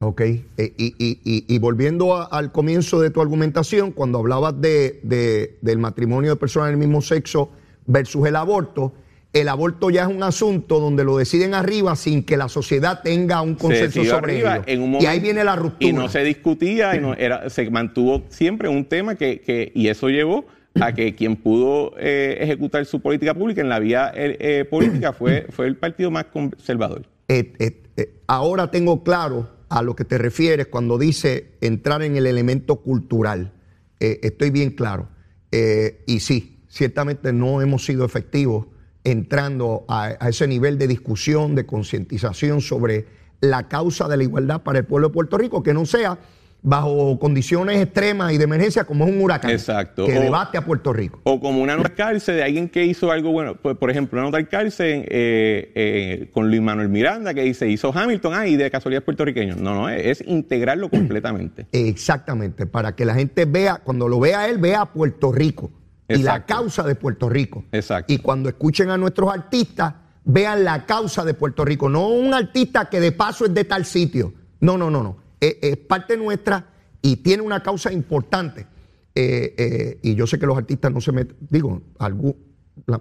Ok, eh, y, y- y- y volviendo a- al comienzo de tu argumentación, cuando hablabas de, de- del matrimonio de personas del mismo sexo versus el aborto, el aborto ya es un asunto donde lo deciden arriba sin que la sociedad tenga un se consenso sobre ello. en un y ahí momento, viene la ruptura. Y no se discutía, y no era, se mantuvo siempre un tema que, que- y eso llevó a que quien pudo eh, ejecutar su política pública en la vía eh, política fue, fue el partido más conservador. Eh, ahora tengo claro a lo que te refieres cuando dice entrar en el elemento cultural. Eh, estoy bien claro. Eh, y sí, ciertamente no hemos sido efectivos entrando a, a ese nivel de discusión, de concientización sobre la causa de la igualdad para el pueblo de Puerto Rico, que no sea bajo condiciones extremas y de emergencia como es un huracán Exacto. que O- debate a Puerto Rico. O como una nota cárcel de alguien que hizo algo bueno. Pues, por ejemplo, una nota cárcel eh, eh, con Luis Manuel Miranda que dice, hizo Hamilton, ah, y de casualidad es puertorriqueño. No, no, es, es integrarlo completamente. Exactamente, para que la gente vea, cuando lo vea él, vea a Puerto Rico y la Exacto. causa de Puerto Rico. Exacto. Y cuando escuchen a nuestros artistas, vean la causa de Puerto Rico, no un artista que de paso es de tal sitio. No, no, no, no. Es, parte nuestra y tiene una causa importante. Eh, eh, y yo sé que los artistas no se meten, digo,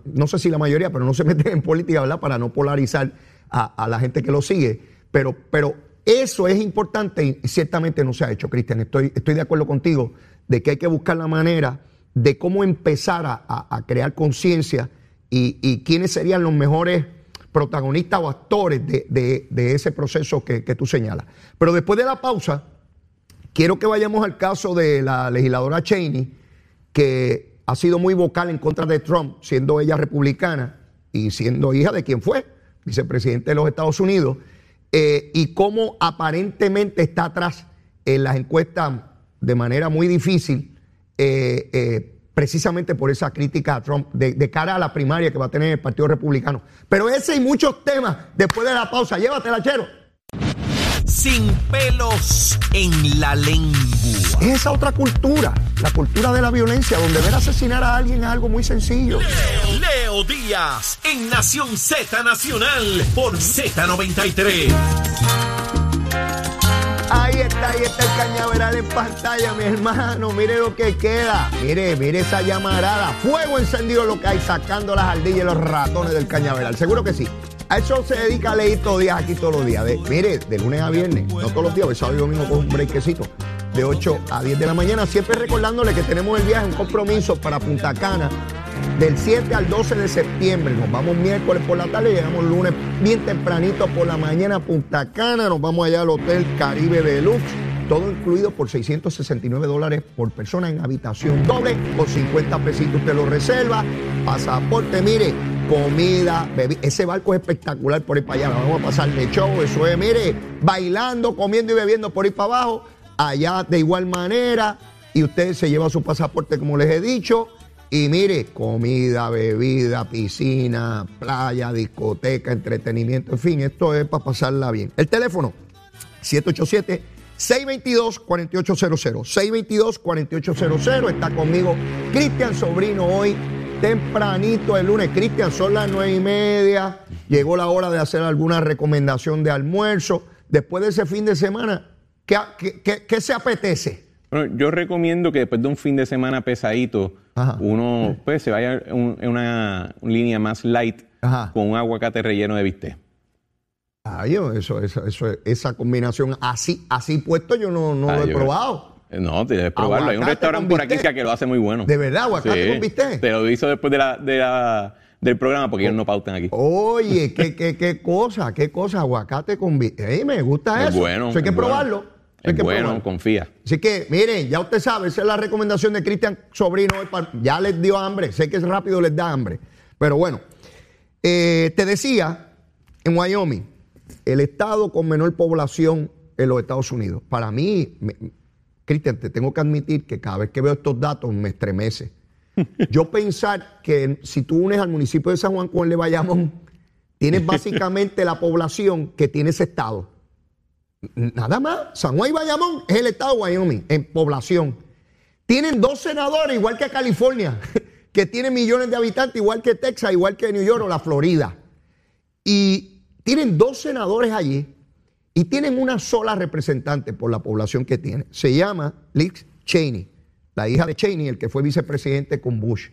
no sé si la mayoría, pero no se meten en política, ¿verdad? Para no polarizar a, a la gente que lo sigue. Pero, pero eso es importante y ciertamente no se ha hecho, Cristian. Estoy, estoy de acuerdo contigo de que hay que buscar la manera de cómo empezar a, a- a crear conciencia y, y quiénes serían los mejores protagonistas o actores de, ese proceso que, que tú señalas. Pero después de la pausa, quiero que vayamos al caso de la legisladora Cheney, que ha sido muy vocal en contra de Trump, siendo ella republicana y siendo hija de quien fue vicepresidente de los Estados Unidos, eh, y cómo aparentemente está atrás en las encuestas de manera muy difícil, eh, eh, precisamente por esa crítica a Trump de, de cara a la primaria que va a tener el Partido Republicano. Pero ese y muchos temas después de la pausa. Llévatela, Chero. Sin pelos en la lengua. Es esa otra cultura, la cultura de la violencia, donde ver asesinar a alguien es algo muy sencillo. Leo Díaz en Nación Z Nacional por Z93. Ahí está, ahí está el cañaveral en pantalla, mi hermano. Mire lo que queda. Mire, mire esa llamarada. Fuego encendido lo que hay, sacando las ardillas y los ratones del cañaveral. Seguro que sí. A eso se dedica Leito Díaz aquí todos los días. De- mire, de lunes a viernes, no todos los días, el sábado y domingo con un breakcito. De 8 a 10 de la mañana. Siempre recordándole que tenemos el viaje, un compromiso para Punta Cana. Del 7 al 12 de septiembre. Nos vamos miércoles por la tarde, llegamos lunes bien tempranito por la mañana a Punta Cana. Nos vamos allá al Hotel Caribe Deluxe. Todo incluido por 669 dólares por persona en habitación doble. Con 50 pesitos usted lo reserva. Pasaporte, mire, comida, bebida. Ese barco es espectacular por ir para allá. La vamos a pasar de show. Eso es, mire, bailando, comiendo y bebiendo por ir para abajo. Allá de igual manera. Y usted se lleva su pasaporte, como les he dicho. Y mire, comida, bebida, piscina, playa, discoteca, entretenimiento, en fin, esto es para pasarla bien. El teléfono, 787-622-4800. 622-4800. Está conmigo Cristian Sobrino hoy, tempranito el lunes. Cristian, son las nueve y media. Llegó la hora de hacer alguna recomendación de almuerzo. Después de ese fin de semana, ¿qué, qué- qué- qué se apetece? Bueno, yo recomiendo que después de un fin de semana pesadito, Ajá. uno pues se vaya en un- en una, línea más light Ajá. con un aguacate relleno de bistec. Ay, yo, eso, eso, eso, esa combinación así, así puesto yo no, no Ah, lo he yo- probado. Eh, No, tienes que probarlo. Hay un restaurante por aquí que lo hace muy bueno. ¿De verdad? ¿Aguacate con bistec? Te lo hizo después de la, de la- del programa porque ellos no pautan aquí. Oye, qué, qué, qué cosa, qué cosa, aguacate con bistec. Ey, me gusta es eso. bueno. Eso hay que es bueno. probarlo. Es que bueno, confía. Así que, miren, ya usted sabe, esa es la recomendación de Cristian Sobrino. hoy para- Ya les dio hambre, sé que es rápido, les da hambre. Pero bueno, eh, te decía, en Wyoming, el estado con menor población en los Estados Unidos. Para mí, Cristian, te tengo que admitir que cada vez que veo estos datos me estremece. Yo pensar que si tú unes al municipio de San Juan con el de Bayamón, tienes básicamente la población que tiene ese estado. Nada más. San Juan y Bayamón es el estado de Wyoming en población. Tienen dos senadores, igual que California, que tienen millones de habitantes, igual que Texas, igual que New York o la Florida. Y tienen dos senadores allí y tienen una sola representante por la población que tiene. Se llama Liz Cheney, la hija de Cheney, el que fue vicepresidente con Bush.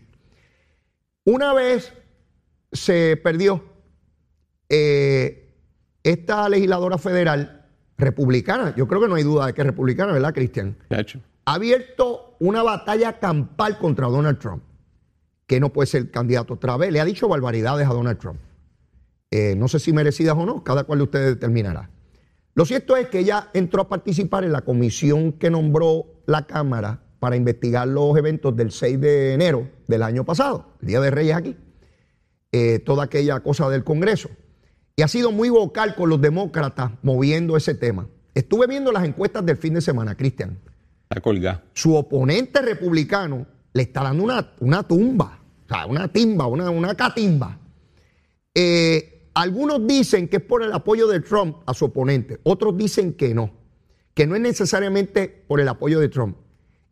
Una vez se perdió eh, esta legisladora federal republicana, yo creo que no hay duda de que es republicana, ¿verdad, Cristian? Ha abierto una batalla campal contra Donald Trump, que no puede ser candidato otra vez. Le ha dicho barbaridades a Donald Trump. Eh, no sé si merecidas o no, cada cual de ustedes determinará. Lo cierto es que ella entró a participar en la comisión que nombró la Cámara para investigar los eventos del 6 de enero del año pasado, el Día de Reyes aquí, eh, toda aquella cosa del Congreso. Y ha sido muy vocal con los demócratas moviendo ese tema. Estuve viendo las encuestas del fin de semana, Cristian Está colgada. su oponente republicano le está dando una, una tumba, o sea, una timba, una, una catimba. Eh, algunos dicen que es por el apoyo de Trump a su oponente, otros dicen que no, que no es necesariamente por el apoyo de Trump.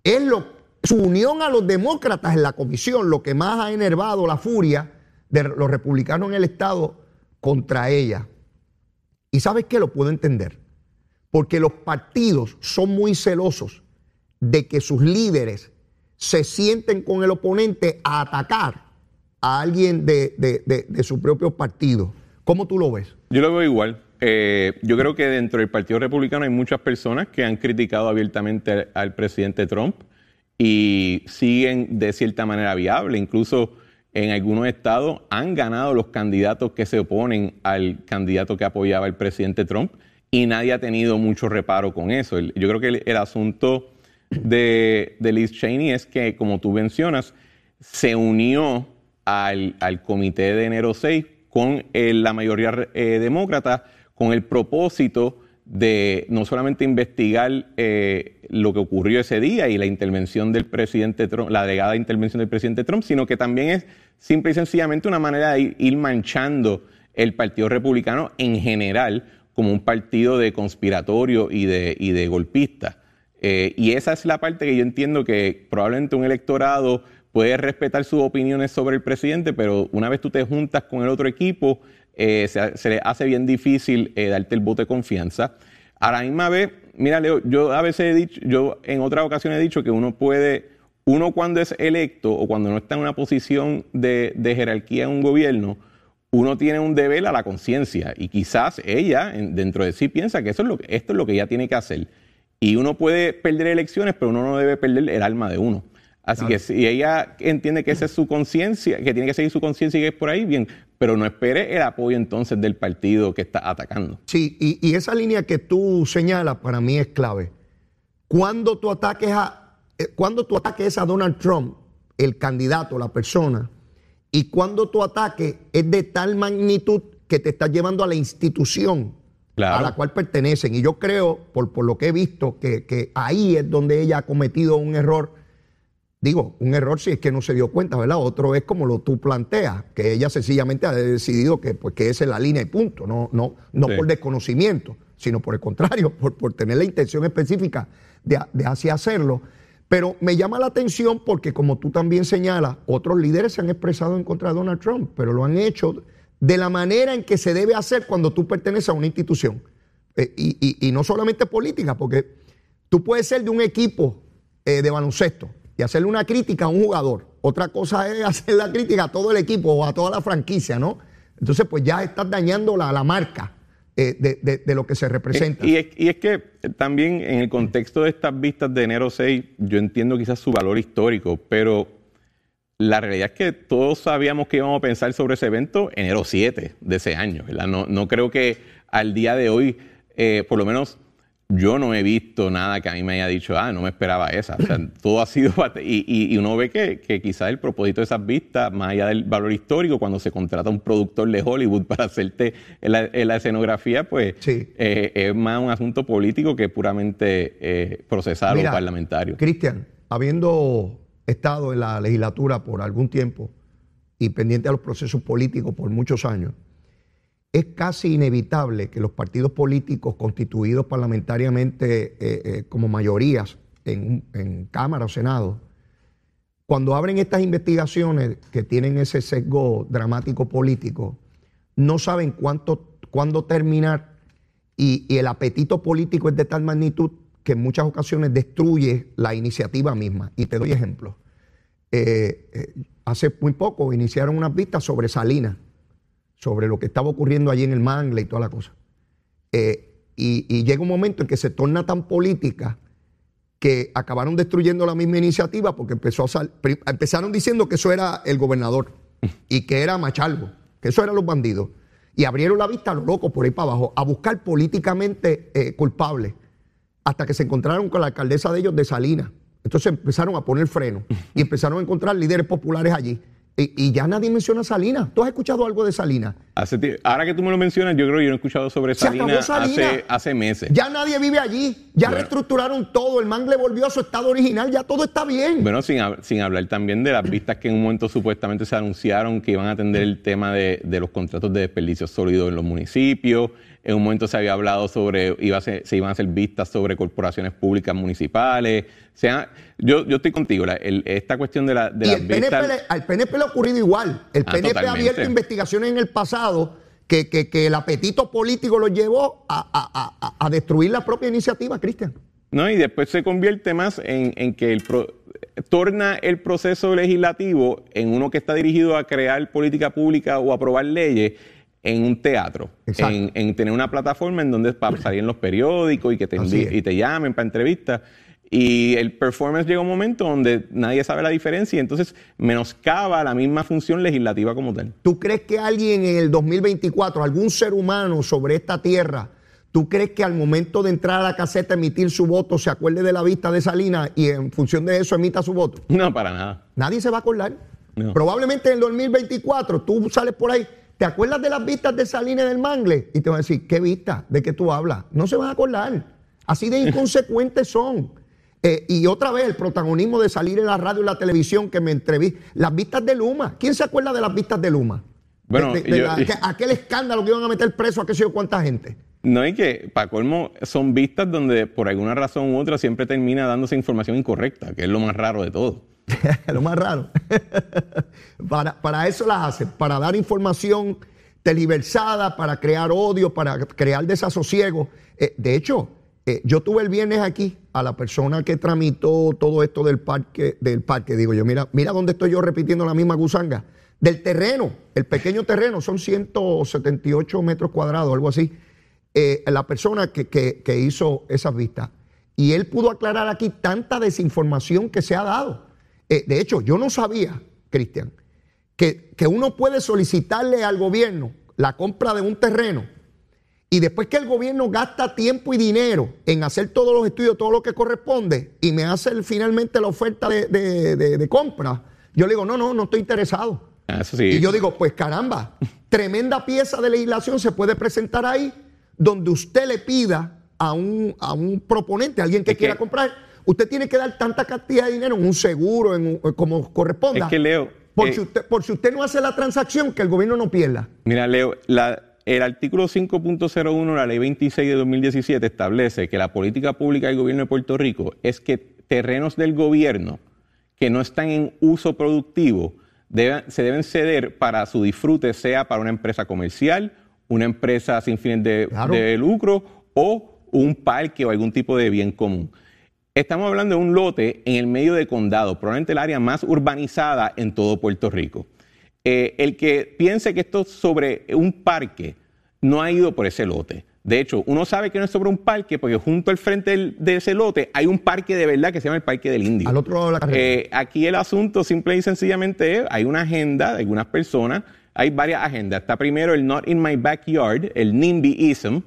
Es lo, su unión a los demócratas en la comisión lo que más ha enervado la furia de los republicanos en el Estado contra ella. Y sabes qué? Lo puedo entender. Porque los partidos son muy celosos de que sus líderes se sienten con el oponente a atacar a alguien de, de- de- su propio partido. ¿Cómo tú lo ves? Yo lo veo igual. Eh, yo creo que dentro del Partido Republicano hay muchas personas que han criticado abiertamente al, al presidente Trump y siguen de cierta manera viable. Incluso en algunos estados han ganado los candidatos que se oponen al candidato que apoyaba el presidente Trump y nadie ha tenido mucho reparo con eso. yo creo que el, asunto de, Liz Cheney es que, como tú mencionas, se unió al, comité de enero 6 con eh, la mayoría eh, demócrata con el propósito de no solamente investigar eh, lo que ocurrió ese día y la intervención del presidente Trump, la delegada intervención del presidente Trump, sino que también es simple y sencillamente una manera de ir, manchando el Partido Republicano en general como un partido de conspiratorio y de, y de golpista. Eh, y esa es la parte que yo entiendo que probablemente un electorado puede respetar sus opiniones sobre el presidente, pero una vez tú te juntas con el otro equipo, eh, se, le hace bien difícil eh, darte el voto de confianza. A la misma vez, mira, Leo, yo a veces he dicho, yo en otras ocasiones he dicho que uno puede, uno cuando es electo o cuando no está en una posición de, jerarquía en un gobierno, uno tiene un deber a la conciencia y quizás ella dentro de sí piensa que, eso es lo, esto es lo que ella tiene que hacer. Y uno puede perder elecciones, pero uno no debe perder el alma de uno. Así que si ella entiende que esa es su conciencia, que tiene que seguir su conciencia y que es por ahí, bien, pero no espere el apoyo entonces del partido que está atacando. Sí, y, esa línea que tú señalas para mí es clave. Cuando tú ataques a, eh, cuando tú ataques a Donald Trump, el candidato, la persona, y cuando tu ataque es de tal magnitud que te estás llevando a la institución a la cual pertenecen. Y yo creo, por, por lo que he visto, que, que ahí es donde ella ha cometido un error Digo, un error si es que no se dio cuenta, ¿verdad? Otro es como lo tú planteas, que ella sencillamente ha decidido que, pues, que esa es la línea y punto, no, no, no por desconocimiento, sino por el contrario, por, por tener la intención específica de, de así hacerlo. Pero me llama la atención porque, como tú también señalas, otros líderes se han expresado en contra de Donald Trump, pero lo han hecho de la manera en que se debe hacer cuando tú perteneces a una institución. Eh, y, y, no solamente política, porque tú puedes ser de un equipo eh, de baloncesto y hacerle una crítica a un jugador. Otra cosa es hacer la crítica a todo el equipo o a toda la franquicia, ¿no? Entonces, pues ya estás dañando la, la marca eh, de, lo que se representa. Y, es, que también en el contexto de estas vistas de enero 6, yo entiendo quizás su valor histórico, pero la realidad es que todos sabíamos que íbamos a pensar sobre ese evento enero 7 de ese año, ¿verdad? No, no creo que al día de hoy, eh, por lo menos yo no he visto nada que a mí me haya dicho, ah, no me esperaba esa. O sea, todo ha sido. Y, y, uno ve que, que quizás el propósito de esas vistas, más allá del valor histórico, cuando se contrata un productor de Hollywood para hacerte la, la escenografía, pues eh, es más un asunto político que puramente eh, procesal o parlamentario. Cristian, habiendo estado en la legislatura por algún tiempo y pendiente a los procesos políticos por muchos años, es casi inevitable que los partidos políticos constituidos parlamentariamente eh, eh, como mayorías en, Cámara o Senado, cuando abren estas investigaciones que tienen ese sesgo dramático político, no saben cuánto, cuándo terminar y, el apetito político es de tal magnitud que en muchas ocasiones destruye la iniciativa misma. Y te doy ejemplo. Eh, hace muy poco iniciaron unas vistas sobre Salinas sobre lo que estaba ocurriendo allí en el Mangle y toda la cosa. Eh, y, llega un momento en que se torna tan política que acabaron destruyendo la misma iniciativa porque empezó a empezaron diciendo que eso era el gobernador y que era Machalgo, que eso eran los bandidos. Y abrieron la vista a los locos por ahí para abajo, a buscar políticamente eh, culpables, hasta que se encontraron con la alcaldesa de ellos de Salinas. Entonces empezaron a poner freno y empezaron a encontrar líderes populares allí. Y, ya nadie menciona Salinas. ¿Tú has escuchado algo de Salinas? ahora que tú me lo mencionas, yo creo que yo no he escuchado sobre Salinas hace, hace, meses. Ya nadie vive allí. Ya reestructuraron todo. El mangle volvió a su estado original. Ya todo está bien. Bueno, sin, sin, hablar también de las vistas que en un momento supuestamente se anunciaron que iban a atender el tema de, de los contratos de desperdicio sólido en los municipios. En un momento se había hablado sobre, iba a se iban a hacer vistas sobre corporaciones públicas municipales. sea, yo, yo estoy contigo, esta cuestión de, la, de las vistas... al PNP le ha ocurrido igual. El PNP ah, ha abierto investigaciones en el pasado que, que, el apetito político lo llevó a, a, destruir la propia iniciativa, Cristian. No, y después se convierte más en, en que el torna el proceso legislativo en uno que está dirigido a crear política pública o aprobar leyes en un teatro, en, tener una plataforma en donde para salir en los periódicos y que te, y te llamen para entrevistas. Y el performance llega a un momento donde nadie sabe la diferencia y entonces menoscaba la misma función legislativa como tal. ¿Tú crees que alguien en el 2024, algún ser humano sobre esta tierra, ¿tú crees que al momento de entrar a la caseta emitir su voto se acuerde de la vista de Salinas y en función de eso emita su voto? No, para nada. Nadie se va a acordar. No. Probablemente en el 2024 tú sales por ahí, ¿te acuerdas de las vistas de Salinas del Mangle? Y te van a decir, ¿qué vista? ¿De qué tú hablas? No se van a acordar. Así de inconsecuentes son. Eh, y otra vez el protagonismo de salir en la radio y la televisión que me entreví. Las vistas de Luma. ¿Quién se acuerda de las vistas de Luma? Bueno, De- de- de yo- la- que- aquel escándalo que iban a meter preso a qué sé yo cuánta gente. No, y que, para colmo, son vistas donde por alguna razón u otra siempre termina dándose información incorrecta, que es lo más raro de todo. lo más raro. para, para eso las hacen, para dar información tergiversada, para crear odio, para crear desasosiego. Eh, de hecho, eh, yo tuve el viernes aquí a la persona que tramitó todo esto del parque, del parque, digo yo, mira, mira dónde estoy yo repitiendo la misma gusanga. Del terreno, el pequeño terreno, son 178 metros cuadrados, algo así. Eh, la persona que- que hizo esas vistas. Y él pudo aclarar aquí tanta desinformación que se ha dado. Eh, de hecho, yo no sabía, Cristian, que, que uno puede solicitarle al gobierno la compra de un terreno y después que el gobierno gasta tiempo y dinero en hacer todos los estudios, todo lo que corresponde, y me hace finalmente la oferta de, de- de- de compra, yo le digo, no, no, no estoy interesado. Ah, Eso sí. Y yo digo, pues caramba, tremenda pieza de legislación se puede presentar ahí donde usted le pida a un, a un proponente, a alguien que Es que- quiera comprar, usted tiene que dar tanta cantidad de dinero en un seguro, en un- como corresponda. Es que, Leo, Por, eh, si usted, por si usted no hace la transacción, que el gobierno no pierda. Mira, Leo, la- el artículo 5.01 de la ley 26 de 2017 establece que la política pública del gobierno de Puerto Rico es que terrenos del gobierno que no están en uso productivo deben- se deben ceder para su disfrute, sea para una empresa comercial, una empresa sin fines de, Claro. de lucro o un parque o algún tipo de bien común. Estamos hablando de un lote en el medio de condado, probablemente el área más urbanizada en todo Puerto Rico. Eh, el que piense que esto es sobre un parque no ha ido por ese lote. De hecho, uno sabe que no es sobre un parque porque junto al frente del- de ese lote hay un parque de verdad que se llama el Parque del Indio. Al otro lado de la carrera. Eh, aquí el asunto simple y sencillamente es, hay una agenda de algunas personas, hay varias agendas. Está primero el Not in My Backyard, el NIMBYism,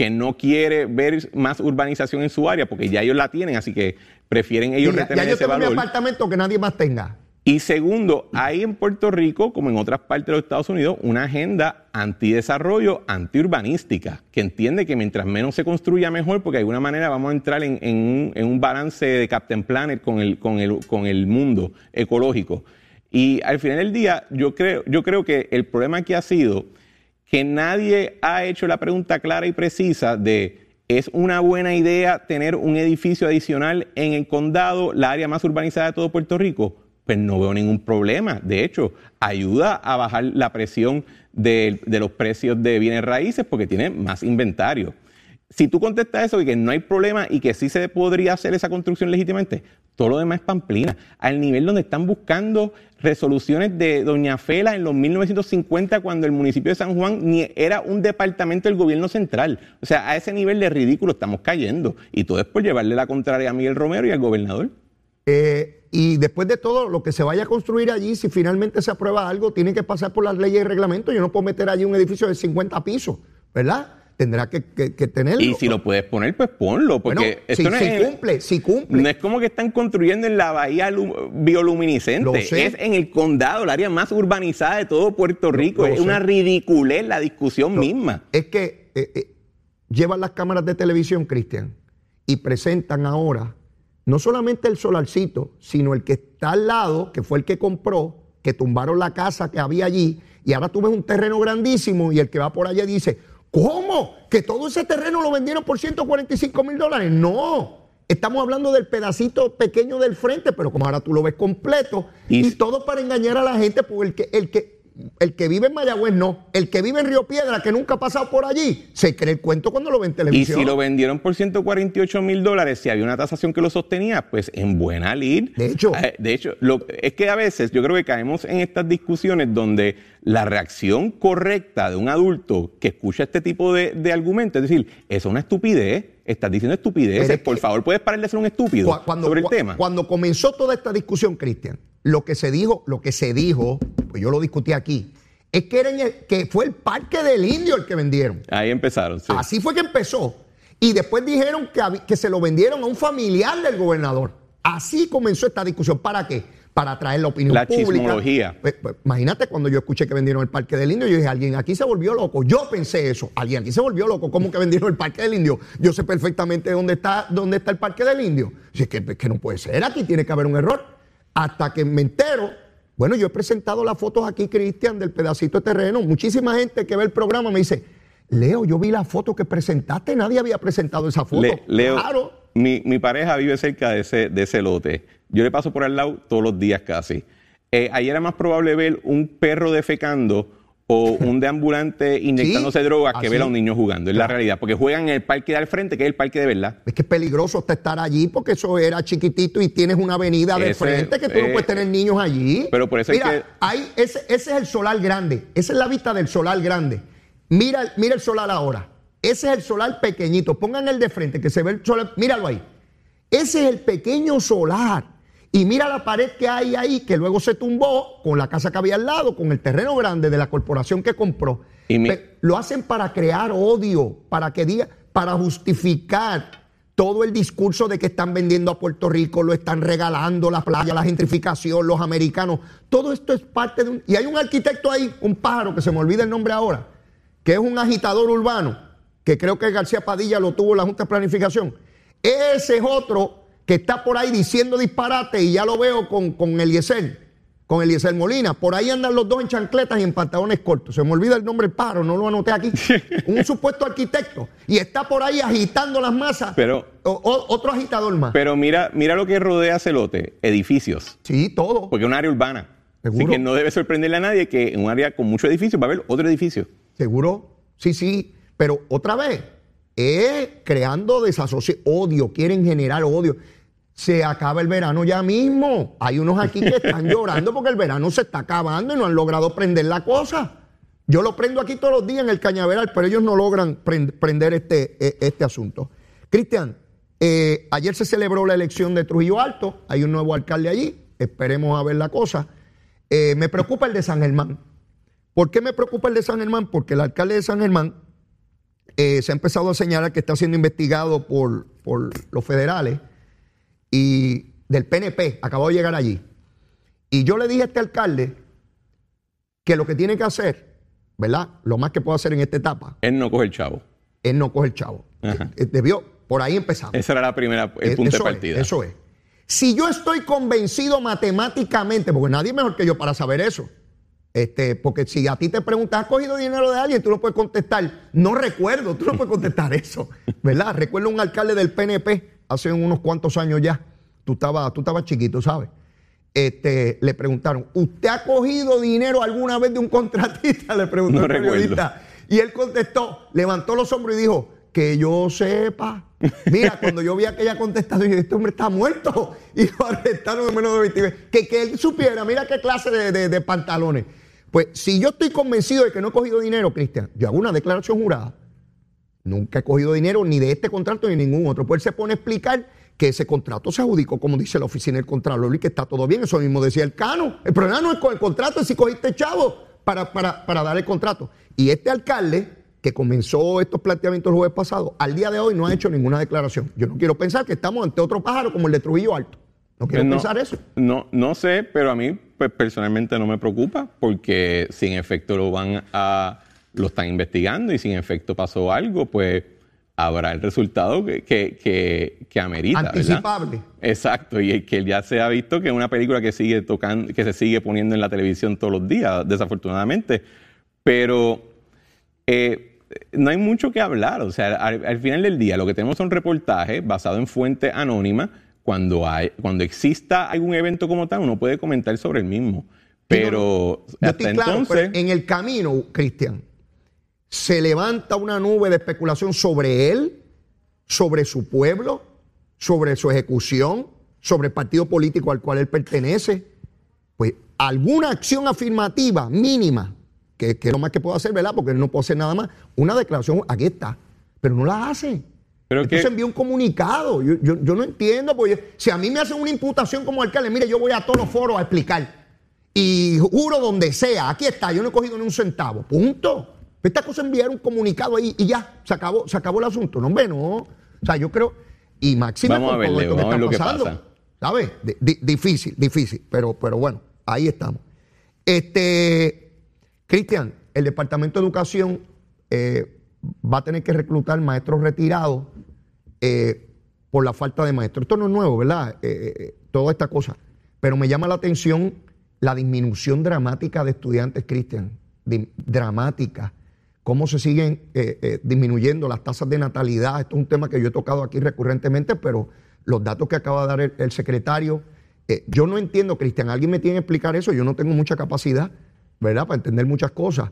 que no quiere ver más urbanización en su área porque ya ellos la tienen, así que prefieren ellos ya, retener ya yo ese tengo mi valor. apartamento que nadie más tenga. Y segundo, hay en Puerto Rico, como en otras partes de los Estados Unidos, una agenda antidesarrollo, antiurbanística, que entiende que mientras menos se construya mejor, porque de alguna manera vamos a entrar en, en un, en un balance de Captain Planet con el, con el, con el mundo ecológico. Y al final del día, yo creo, yo creo que el problema aquí ha sido que nadie ha hecho la pregunta clara y precisa de ¿es una buena idea tener un edificio adicional en el condado, la área más urbanizada de todo Puerto Rico? Pues no veo ningún problema. De hecho, ayuda a bajar la presión de, de los precios de bienes raíces porque tiene más inventario. Si tú contestas eso y que no hay problema y que sí se podría hacer esa construcción legítimamente, todo lo demás es pamplina. Al nivel donde están buscando resoluciones de Doña Fela en los 1950 cuando el municipio de San Juan ni era un departamento del gobierno central. O sea, a ese nivel de ridículo estamos cayendo. Y todo es por llevarle la contraria a Miguel Romero y al gobernador. Eh, y después de todo, lo que se vaya a construir allí, si finalmente se aprueba algo, tiene que pasar por las leyes y reglamentos. Yo no puedo meter allí un edificio de 50 pisos, ¿verdad? Tendrá que, que- que tenerlo. Y si lo puedes poner, pues ponlo. Porque Bueno, esto si, no si es. cumple, si cumple. No es como que están construyendo en la bahía lu- Lo bioluminiscente, sé. es en el condado, el área más urbanizada de todo Puerto Rico. lo es una ridiculez la discusión misma. Es que eh, eh, llevan las cámaras de televisión, Cristian, y presentan ahora no solamente el solarcito, sino el que está al lado, que fue el que compró, que tumbaron la casa que había allí, y ahora tú ves un terreno grandísimo y el que va por allá dice, ¿cómo? ¿Que todo ese terreno lo vendieron por 145 mil dólares? No. Estamos hablando del pedacito pequeño del frente, pero como ahora tú lo ves completo, Y- y, todo para engañar a la gente, porque el que, el que, el que vive en Mayagüez no, el que vive en Río Piedra, que nunca ha pasado por allí, se cree el cuento cuando lo ve en Y televisión. si lo vendieron por 148 mil dólares, si había una tasación que lo sostenía, pues en buena lid. De hecho. Eh, de hecho, lo- es que a veces yo creo que caemos en estas discusiones donde la reacción correcta de un adulto que escucha este tipo de, de argumentos es decir, eso es una estupidez, estás diciendo estupideces. Es Por que- favor, ¿puedes parar de ser un estúpido Cu- cuando, sobre el tema? Cuando comenzó toda esta discusión, Cristian, lo que se dijo, lo que se dijo, pues yo lo discutí aquí, es que, era en el- que fue el Parque del Indio el que vendieron. Ahí empezaron, sí. Así fue que empezó. Y después dijeron que, que se lo vendieron a un familiar del gobernador. Así comenzó esta discusión. ¿Para qué? Para atraer la opinión La pública. chismología. Pues, pues, imagínate cuando yo escuché que vendieron el Parque del Indio, yo dije, alguien aquí se volvió loco. Yo pensé eso. Alguien aquí se volvió loco. ¿Cómo que vendieron el Parque del Indio? Yo sé perfectamente dónde está, dónde está el Parque del Indio. Si es que, que no puede ser, aquí tiene que haber un error. Hasta que me entero. Bueno, yo he presentado las fotos aquí, Cristian, del pedacito de terreno. Muchísima gente que ve el programa me dice, Leo, yo vi la foto que presentaste, nadie había presentado esa foto. Le- Leo, Claro. mi, mi pareja vive cerca de ese, de ese lote. Yo le paso por al lado todos los días casi. Eh, ayer era más probable ver un perro defecando o un deambulante inyectándose Sí, drogas que así. ver a un niño jugando. Es la realidad. Porque juegan en el parque de al frente, que es el parque de verdad. Es que es peligroso hasta estar allí porque eso era chiquitito y tienes una avenida de Ese, frente que tú no puedes tener niños allí. pero por eso Mira, que- ahí, ese, ese es el solar grande. Esa es la vista del solar grande. Mira, el- mira el solar ahora. Ese es el solar pequeñito. Pongan el de frente que se ve el solar. Míralo ahí. Ese es el pequeño solar. Y mira la pared que hay ahí, que luego se tumbó con la casa que había al lado, con el terreno grande de la corporación que compró. Y mi- Pe- lo hacen para crear odio, para que diga, para justificar todo el discurso de que están vendiendo a Puerto Rico, lo están regalando, la playa, la gentrificación, los americanos. Todo esto es parte de un. Y hay un arquitecto ahí, un pájaro que se me olvida el nombre ahora, que es un agitador urbano, que creo que García Padilla lo tuvo en la Junta de Planificación. Ese es otro que está por ahí diciendo disparate y ya lo veo con, con Eliezer, con Eliezer Molina. Por ahí andan los dos en chancletas y en pantalones cortos. Se me olvida el nombre del pájaro, no lo anoté aquí. un supuesto arquitecto. Y está por ahí agitando las masas. Pero- O- o- otro agitador más. Pero mira, mira lo que rodea ese lote. Edificios. sí, todo. Porque es un área urbana. Así Seguro. que no debe sorprenderle a nadie que en un área con muchos edificios va a haber otro edificio. ¿Seguro? Sí, sí. Pero otra vez, es creando desasocio, odio, quieren generar odio. Se acaba el verano ya mismo. Hay unos aquí que están llorando porque el verano se está acabando y no han logrado prender la cosa. Yo lo prendo aquí todos los días en el cañaveral, pero ellos no logran prend- prender este, eh, este asunto. Cristian, eh, ayer se celebró la elección de Trujillo Alto. Hay un nuevo alcalde allí. Esperemos a ver la cosa. Eh, me preocupa el de San Germán. ¿Por qué me preocupa el de San Germán? Porque el alcalde de San Germán eh, se ha empezado a señalar que está siendo investigado por, por los federales del PNP, acabó de llegar allí. Y yo le dije a este alcalde que lo que tiene que hacer, ¿verdad? Lo más que puede hacer en esta etapa Él no coge el chavo. es no coger chavo. Ajá. Eh, Debió, por ahí empezamos. Esa era la primera, el Eh, punto de es, partida. eso es. Si yo estoy convencido matemáticamente, porque nadie es mejor que yo para saber eso, este, porque si a ti te preguntas, ¿has cogido dinero de alguien? Tú no puedes contestar, no recuerdo, tú no puedes contestar eso, ¿verdad? Recuerdo un alcalde del PNP hace unos cuantos años ya, tú estabas, tú chiquito, ¿sabes? Este, le preguntaron, ¿usted ha cogido dinero alguna vez de un contratista? Le preguntó No el recuerdo. periodista. Y él contestó, levantó los hombros y dijo, que yo sepa. Mira, cuando yo vi aquella contestación, yo dije, este hombre está muerto. Y lo arrestaron en menos de 20 veces. Que, que él supiera, mira qué clase de, de- de pantalones. Pues si yo estoy convencido de que no he cogido dinero, Cristian, yo hago una declaración jurada. Nunca he cogido dinero ni de este contrato ni de ningún otro. Pues él se pone a explicar que ese contrato se adjudicó, como dice la oficina del Contralor, y que está todo bien. Eso mismo decía el Cano. El problema no es con el contrato, es si cogiste chavo para, para, para dar el contrato. Y este alcalde, que comenzó estos planteamientos el jueves pasado, al día de hoy no ha hecho ninguna declaración. Yo no quiero pensar que estamos ante otro pájaro como el de Trujillo Alto. No quiero no, pensar eso. No, no sé, pero a mí pues, personalmente no me preocupa porque si en efecto lo van a lo están investigando y si en efecto pasó algo, pues habrá el resultado que, que, que, que amerita. ¿verdad? Anticipable. Exacto, y que ya se ha visto que es una película que sigue tocando, que se sigue poniendo en la televisión todos los días, desafortunadamente. Pero eh, no hay mucho que hablar. O sea, al, al final del día lo que tenemos son reportajes basados en fuentes anónimas. Cuando, hay, cuando exista algún evento como tal, uno puede comentar sobre el mismo. Pero hasta claro, entonces, pero en el camino, Cristian, se levanta una nube de especulación sobre él, sobre su pueblo, sobre su ejecución, sobre el partido político al cual él pertenece. Pues alguna acción afirmativa mínima, que, que es lo más que puedo hacer, ¿verdad? Porque él no puede hacer nada más. Una declaración, aquí está, pero no la hace. Pero Entonces que- envió un comunicado. Yo, yo- yo no entiendo, porque si a mí me hacen una imputación como alcalde, mire, yo voy a todos los foros a explicar. Y juro donde sea, aquí está, yo no he cogido ni un centavo. Punto. Esta cosa enviar un comunicado ahí y ya, se acabó, se acabó el asunto. No, hombre, no. O sea, yo creo. Y máximo Vamos a ver, vamos a ver lo que pasa. ¿Sabes? Di- di- difícil, difícil. Pero, pero bueno, ahí estamos. Este, Cristian, el Departamento de Educación eh, va a tener que reclutar maestros retirados eh, por la falta de maestros. Esto no es nuevo, ¿verdad? Eh, toda esta cosa. Pero me llama la atención la disminución dramática de estudiantes, Cristian. Dramática. Cómo se siguen eh, eh, disminuyendo las tasas de natalidad. Esto es un tema que yo he tocado aquí recurrentemente, pero los datos que acaba de dar el, secretario, eh, yo no entiendo, Cristian, alguien me tiene que explicar eso, yo no tengo mucha capacidad, ¿verdad?, para entender muchas cosas.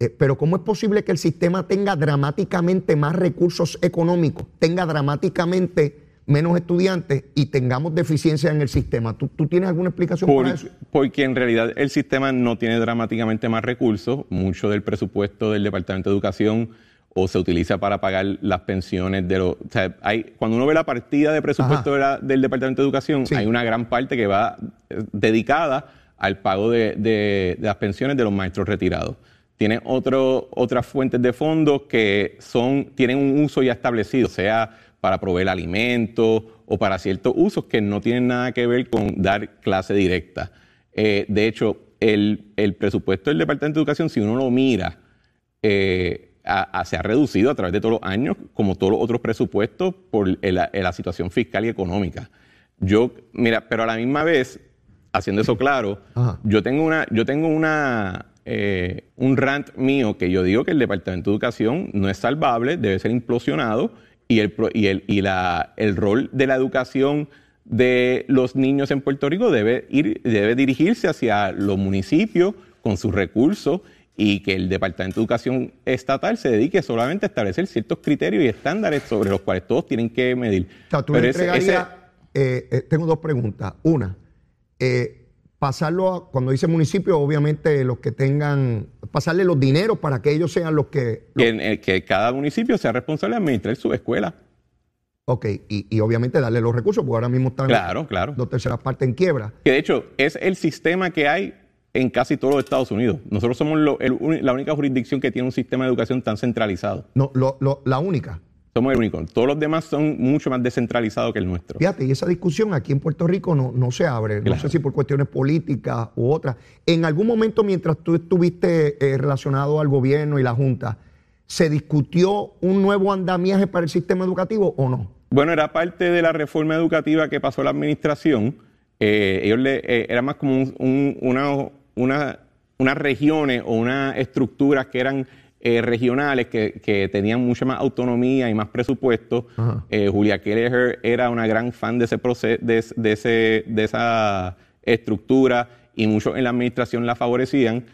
Eh, pero ¿cómo es posible que el sistema tenga dramáticamente más recursos económicos, tenga dramáticamente menos estudiantes y tengamos deficiencia en el sistema? ¿Tú, tú tienes alguna explicación Por- para eso? porque en realidad el sistema no tiene dramáticamente más recursos. Mucho del presupuesto del Departamento de Educación o se utiliza para pagar las pensiones de los... O sea, hay, cuando uno ve la partida de presupuesto de la- del Departamento de Educación, Sí. hay una gran parte que va eh, dedicada al pago de, de- de las pensiones de los maestros retirados. Tiene otro, otras fuentes de fondos que son, tienen un uso ya establecido, sea para proveer alimentos o para ciertos usos que no tienen nada que ver con dar clase directa. Eh, de hecho, el, el presupuesto del Departamento de Educación, si uno lo mira, eh, a- a- se ha reducido a través de todos los años, como todos los otros presupuestos, por el- la, la situación fiscal y económica. Yo, mira, pero a la misma vez, haciendo eso claro, Ajá. yo tengo una, yo tengo una, eh, un rant mío que yo digo que el Departamento de Educación no es salvable, debe ser implosionado y el, y el, y la, el rol de la educación de los niños en Puerto Rico debe ir, debe dirigirse hacia los municipios con sus recursos y que el Departamento de Educación Estatal se dedique solamente a establecer ciertos criterios y estándares sobre los cuales todos tienen que medir. O sea, tú Pero ese- ese- eh, eh, tengo dos preguntas. Una, eh, pasarlo a, cuando dice municipio, obviamente los que tengan, pasarle los dineros para que ellos sean los que... los- que, en el- que cada municipio sea responsable de administrar su escuela. ok, y, y obviamente darle los recursos, porque ahora mismo están Claro, claro. dos terceras partes en quiebra. Que de hecho es el sistema que hay en casi todos los Estados Unidos. Nosotros somos lo- el uni- la única jurisdicción que tiene un sistema de educación tan centralizado. No, lo- lo- la única. Somos el único. Todos los demás son mucho más descentralizados que el nuestro. Fíjate, y esa discusión aquí en Puerto Rico no, no se abre. No Claro. sé si por cuestiones políticas u otras. En algún momento, mientras tú estuviste eh, relacionado al gobierno y la Junta, ¿se discutió un nuevo andamiaje para el sistema educativo o no? Bueno, era parte de la reforma educativa que pasó la administración. Eh, ellos le, eh, era más como un- un- una, una- unas regiones o unas estructuras que eran eh, regionales, que, que tenían mucha más autonomía y más presupuesto. Eh, Julia Kelleher era una gran fan de, ese proce- de, es- de ese, de esa estructura y muchos en la administración la favorecían.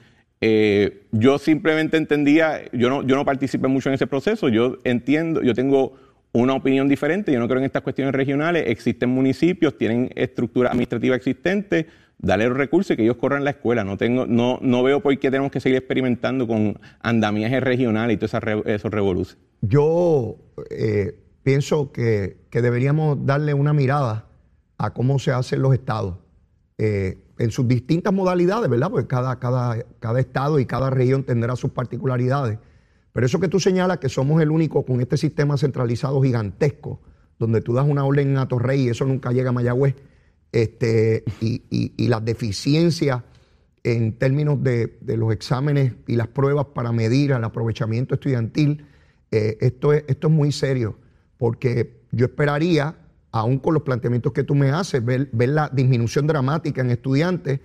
Eh, yo simplemente entendía, yo no, yo no participé mucho en ese proceso, yo entiendo, yo tengo una opinión diferente, yo no creo en estas cuestiones regionales, existen municipios, tienen estructura administrativa existente, darle los recursos y que ellos corran la escuela. No, tengo, no, no veo por qué tenemos que seguir experimentando con andamiajes regionales y todos esos revoluciones. Yo eh, pienso que, que deberíamos darle una mirada a cómo se hacen los estados eh, en sus distintas modalidades, ¿verdad? Porque cada, cada, cada estado y cada región tendrá sus particularidades. Pero eso que tú señalas, que somos el único con este sistema centralizado gigantesco, donde tú das una orden a Torrey y eso nunca llega a Mayagüez, este, y, y- las deficiencias en términos de, de los exámenes y las pruebas para medir el aprovechamiento estudiantil, eh, esto, es, esto es muy serio, porque yo esperaría, aún con los planteamientos que tú me haces, ver, ver la disminución dramática en estudiantes,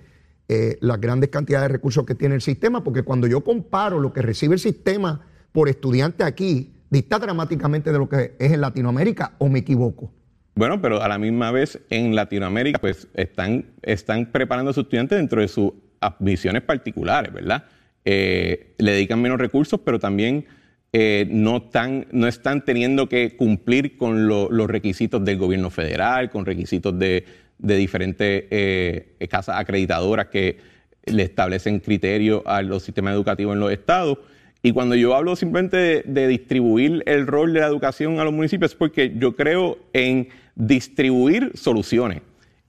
eh, las grandes cantidades de recursos que tiene el sistema, porque cuando yo comparo lo que recibe el sistema por estudiante aquí, dista dramáticamente de lo que es en Latinoamérica, o me equivoco. Bueno, pero a la misma vez en Latinoamérica pues están, están preparando a sus estudiantes dentro de sus visiones particulares, ¿verdad? Eh, le dedican menos recursos, pero también eh, no, están, no están teniendo que cumplir con lo- los requisitos del gobierno federal, con requisitos de, de diferentes eh, casas acreditadoras que le establecen criterios a los sistemas educativos en los estados. Y cuando yo hablo simplemente de, distribuir el rol de la educación a los municipios, es porque yo creo en distribuir soluciones.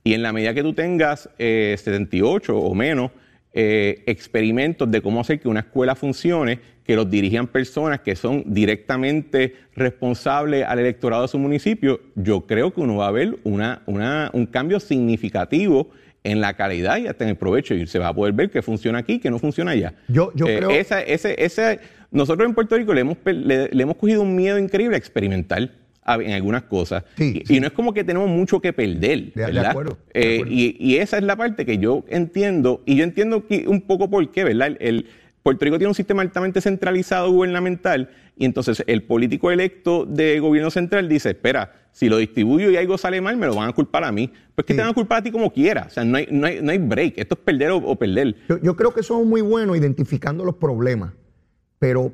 Y en la medida que tú tengas eh, 78 o menos eh, experimentos de cómo hacer que una escuela funcione, que los dirijan personas que son directamente responsables al electorado de su municipio, yo creo que uno va a ver un cambio significativo en la calidad y hasta en el provecho. Y se va a poder ver que funciona aquí, que no funciona allá. Yo, yo Eh, creo. esa, ese, ese, nosotros en Puerto Rico le hemos, le, le hemos cogido un miedo increíble a experimentar en algunas cosas. Sí, y, sí. y no es como que tenemos mucho que perder. De- de ¿verdad? acuerdo, de Eh, acuerdo. y, y esa es la parte que yo entiendo, y yo entiendo que un poco por qué, ¿verdad? El, el- Puerto Rico tiene un sistema altamente centralizado gubernamental, y entonces el político electo de gobierno central dice, espera, si lo distribuyo y algo sale mal, me lo van a culpar a mí. Pues que Sí. te van a culpar a ti como quiera. O sea, no hay, no hay, no hay break. Esto es perder o, o perder. Yo, yo creo que somos muy buenos identificando los problemas, pero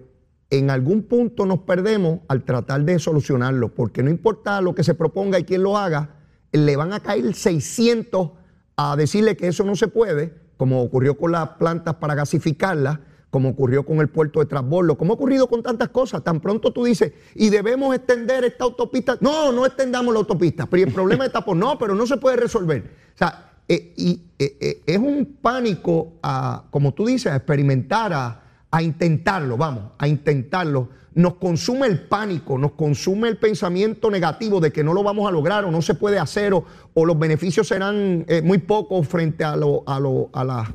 en algún punto nos perdemos al tratar de solucionarlos, porque no importa lo que se proponga y quién lo haga, le van a caer 600 a decirle que eso no se puede, como ocurrió con las plantas para gasificarlas, como ocurrió con el puerto de transbordo, como ha ocurrido con tantas cosas. Tan pronto tú dices, y debemos extender esta autopista. No, no extendamos la autopista, pero el problema está por no, pero no se puede resolver. O sea, eh, eh, eh, es un pánico a, como tú dices, a experimentar, a, a intentarlo, vamos, a intentarlo. Nos consume el pánico, nos consume el pensamiento negativo de que no lo vamos a lograr o no se puede hacer o, o los beneficios serán muy pocos frente a, lo, a, lo, a, las,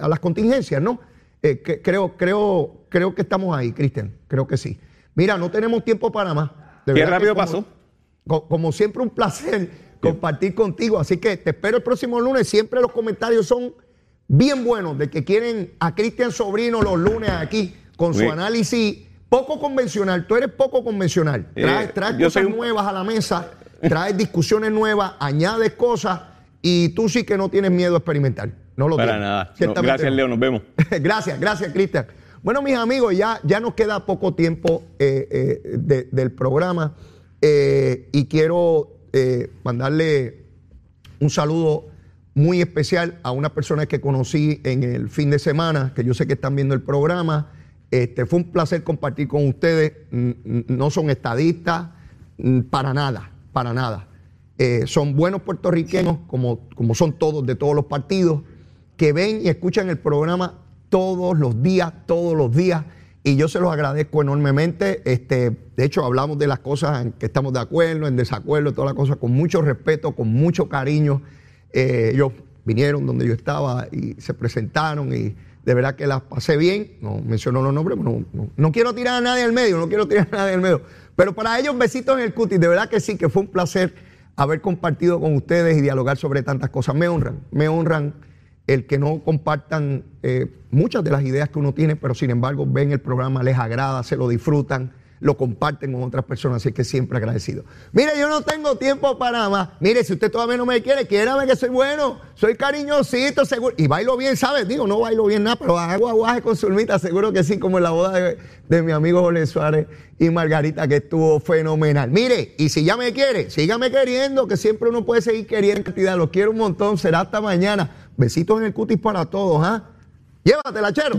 a las contingencias, ¿no? Eh, que- creo, creo, creo que estamos ahí, Cristian, creo que sí. Mira, no tenemos tiempo para más. De Qué rápido como- pasó. co- como siempre, un placer compartir contigo. Así que te espero el próximo lunes. Siempre los comentarios son bien buenos de que quieren a Cristian Sobrino los lunes aquí con su análisis poco convencional. Tú eres poco convencional. Eh, Traes, cosas un- nuevas a la mesa, traes discusiones nuevas, añades cosas y tú sí que no tienes miedo a experimentar. No lo Para tienes. nada. No, gracias. Leo. Nos vemos. gracias, gracias, Cristian. Bueno, mis amigos, ya, ya nos queda poco tiempo eh, eh, de- del programa eh, y quiero mandarle un saludo muy especial a una persona que conocí en el fin de semana, que yo sé que están viendo el programa. Este, fue un placer compartir con ustedes. No son estadistas, para nada, para nada. Eh, son buenos puertorriqueños, como, como son todos de todos los partidos, que ven y escuchan el programa todos los días, todos los días. Y yo se los agradezco enormemente. Este, de hecho, hablamos de las cosas en que estamos de acuerdo, en desacuerdo, todas las cosas con mucho respeto, con mucho cariño. Eh, ellos vinieron donde yo estaba y se presentaron y de verdad que las pasé bien. No menciono los nombres, no, no, no quiero tirar a nadie al medio, no quiero tirar a nadie al medio. Pero para ellos, besitos en el cutis. De verdad que sí, que fue un placer haber compartido con ustedes y dialogar sobre tantas cosas. Me honran, me honran el que no compartan eh, muchas de las ideas que uno tiene, pero sin embargo ven el programa, les agrada, se lo disfrutan, lo comparten con otras personas, así que siempre agradecido. Mire, yo no tengo tiempo para más. Mire, si usted todavía no me quiere, quiérame que soy bueno, soy cariñosito, seguro. Y bailo bien, ¿sabes? Digo, no bailo bien nada, pero hago aguaje con Zulmita, seguro que sí, como en la boda de, mi amigo Jorge Suárez y Margarita, que estuvo fenomenal. Mire, y si ya me quiere, sígame queriendo, que siempre uno puede seguir queriendo en cantidad. Los quiero un montón, será hasta mañana. Besitos en el cutis para todos, ¿ah? Llévatela, chero.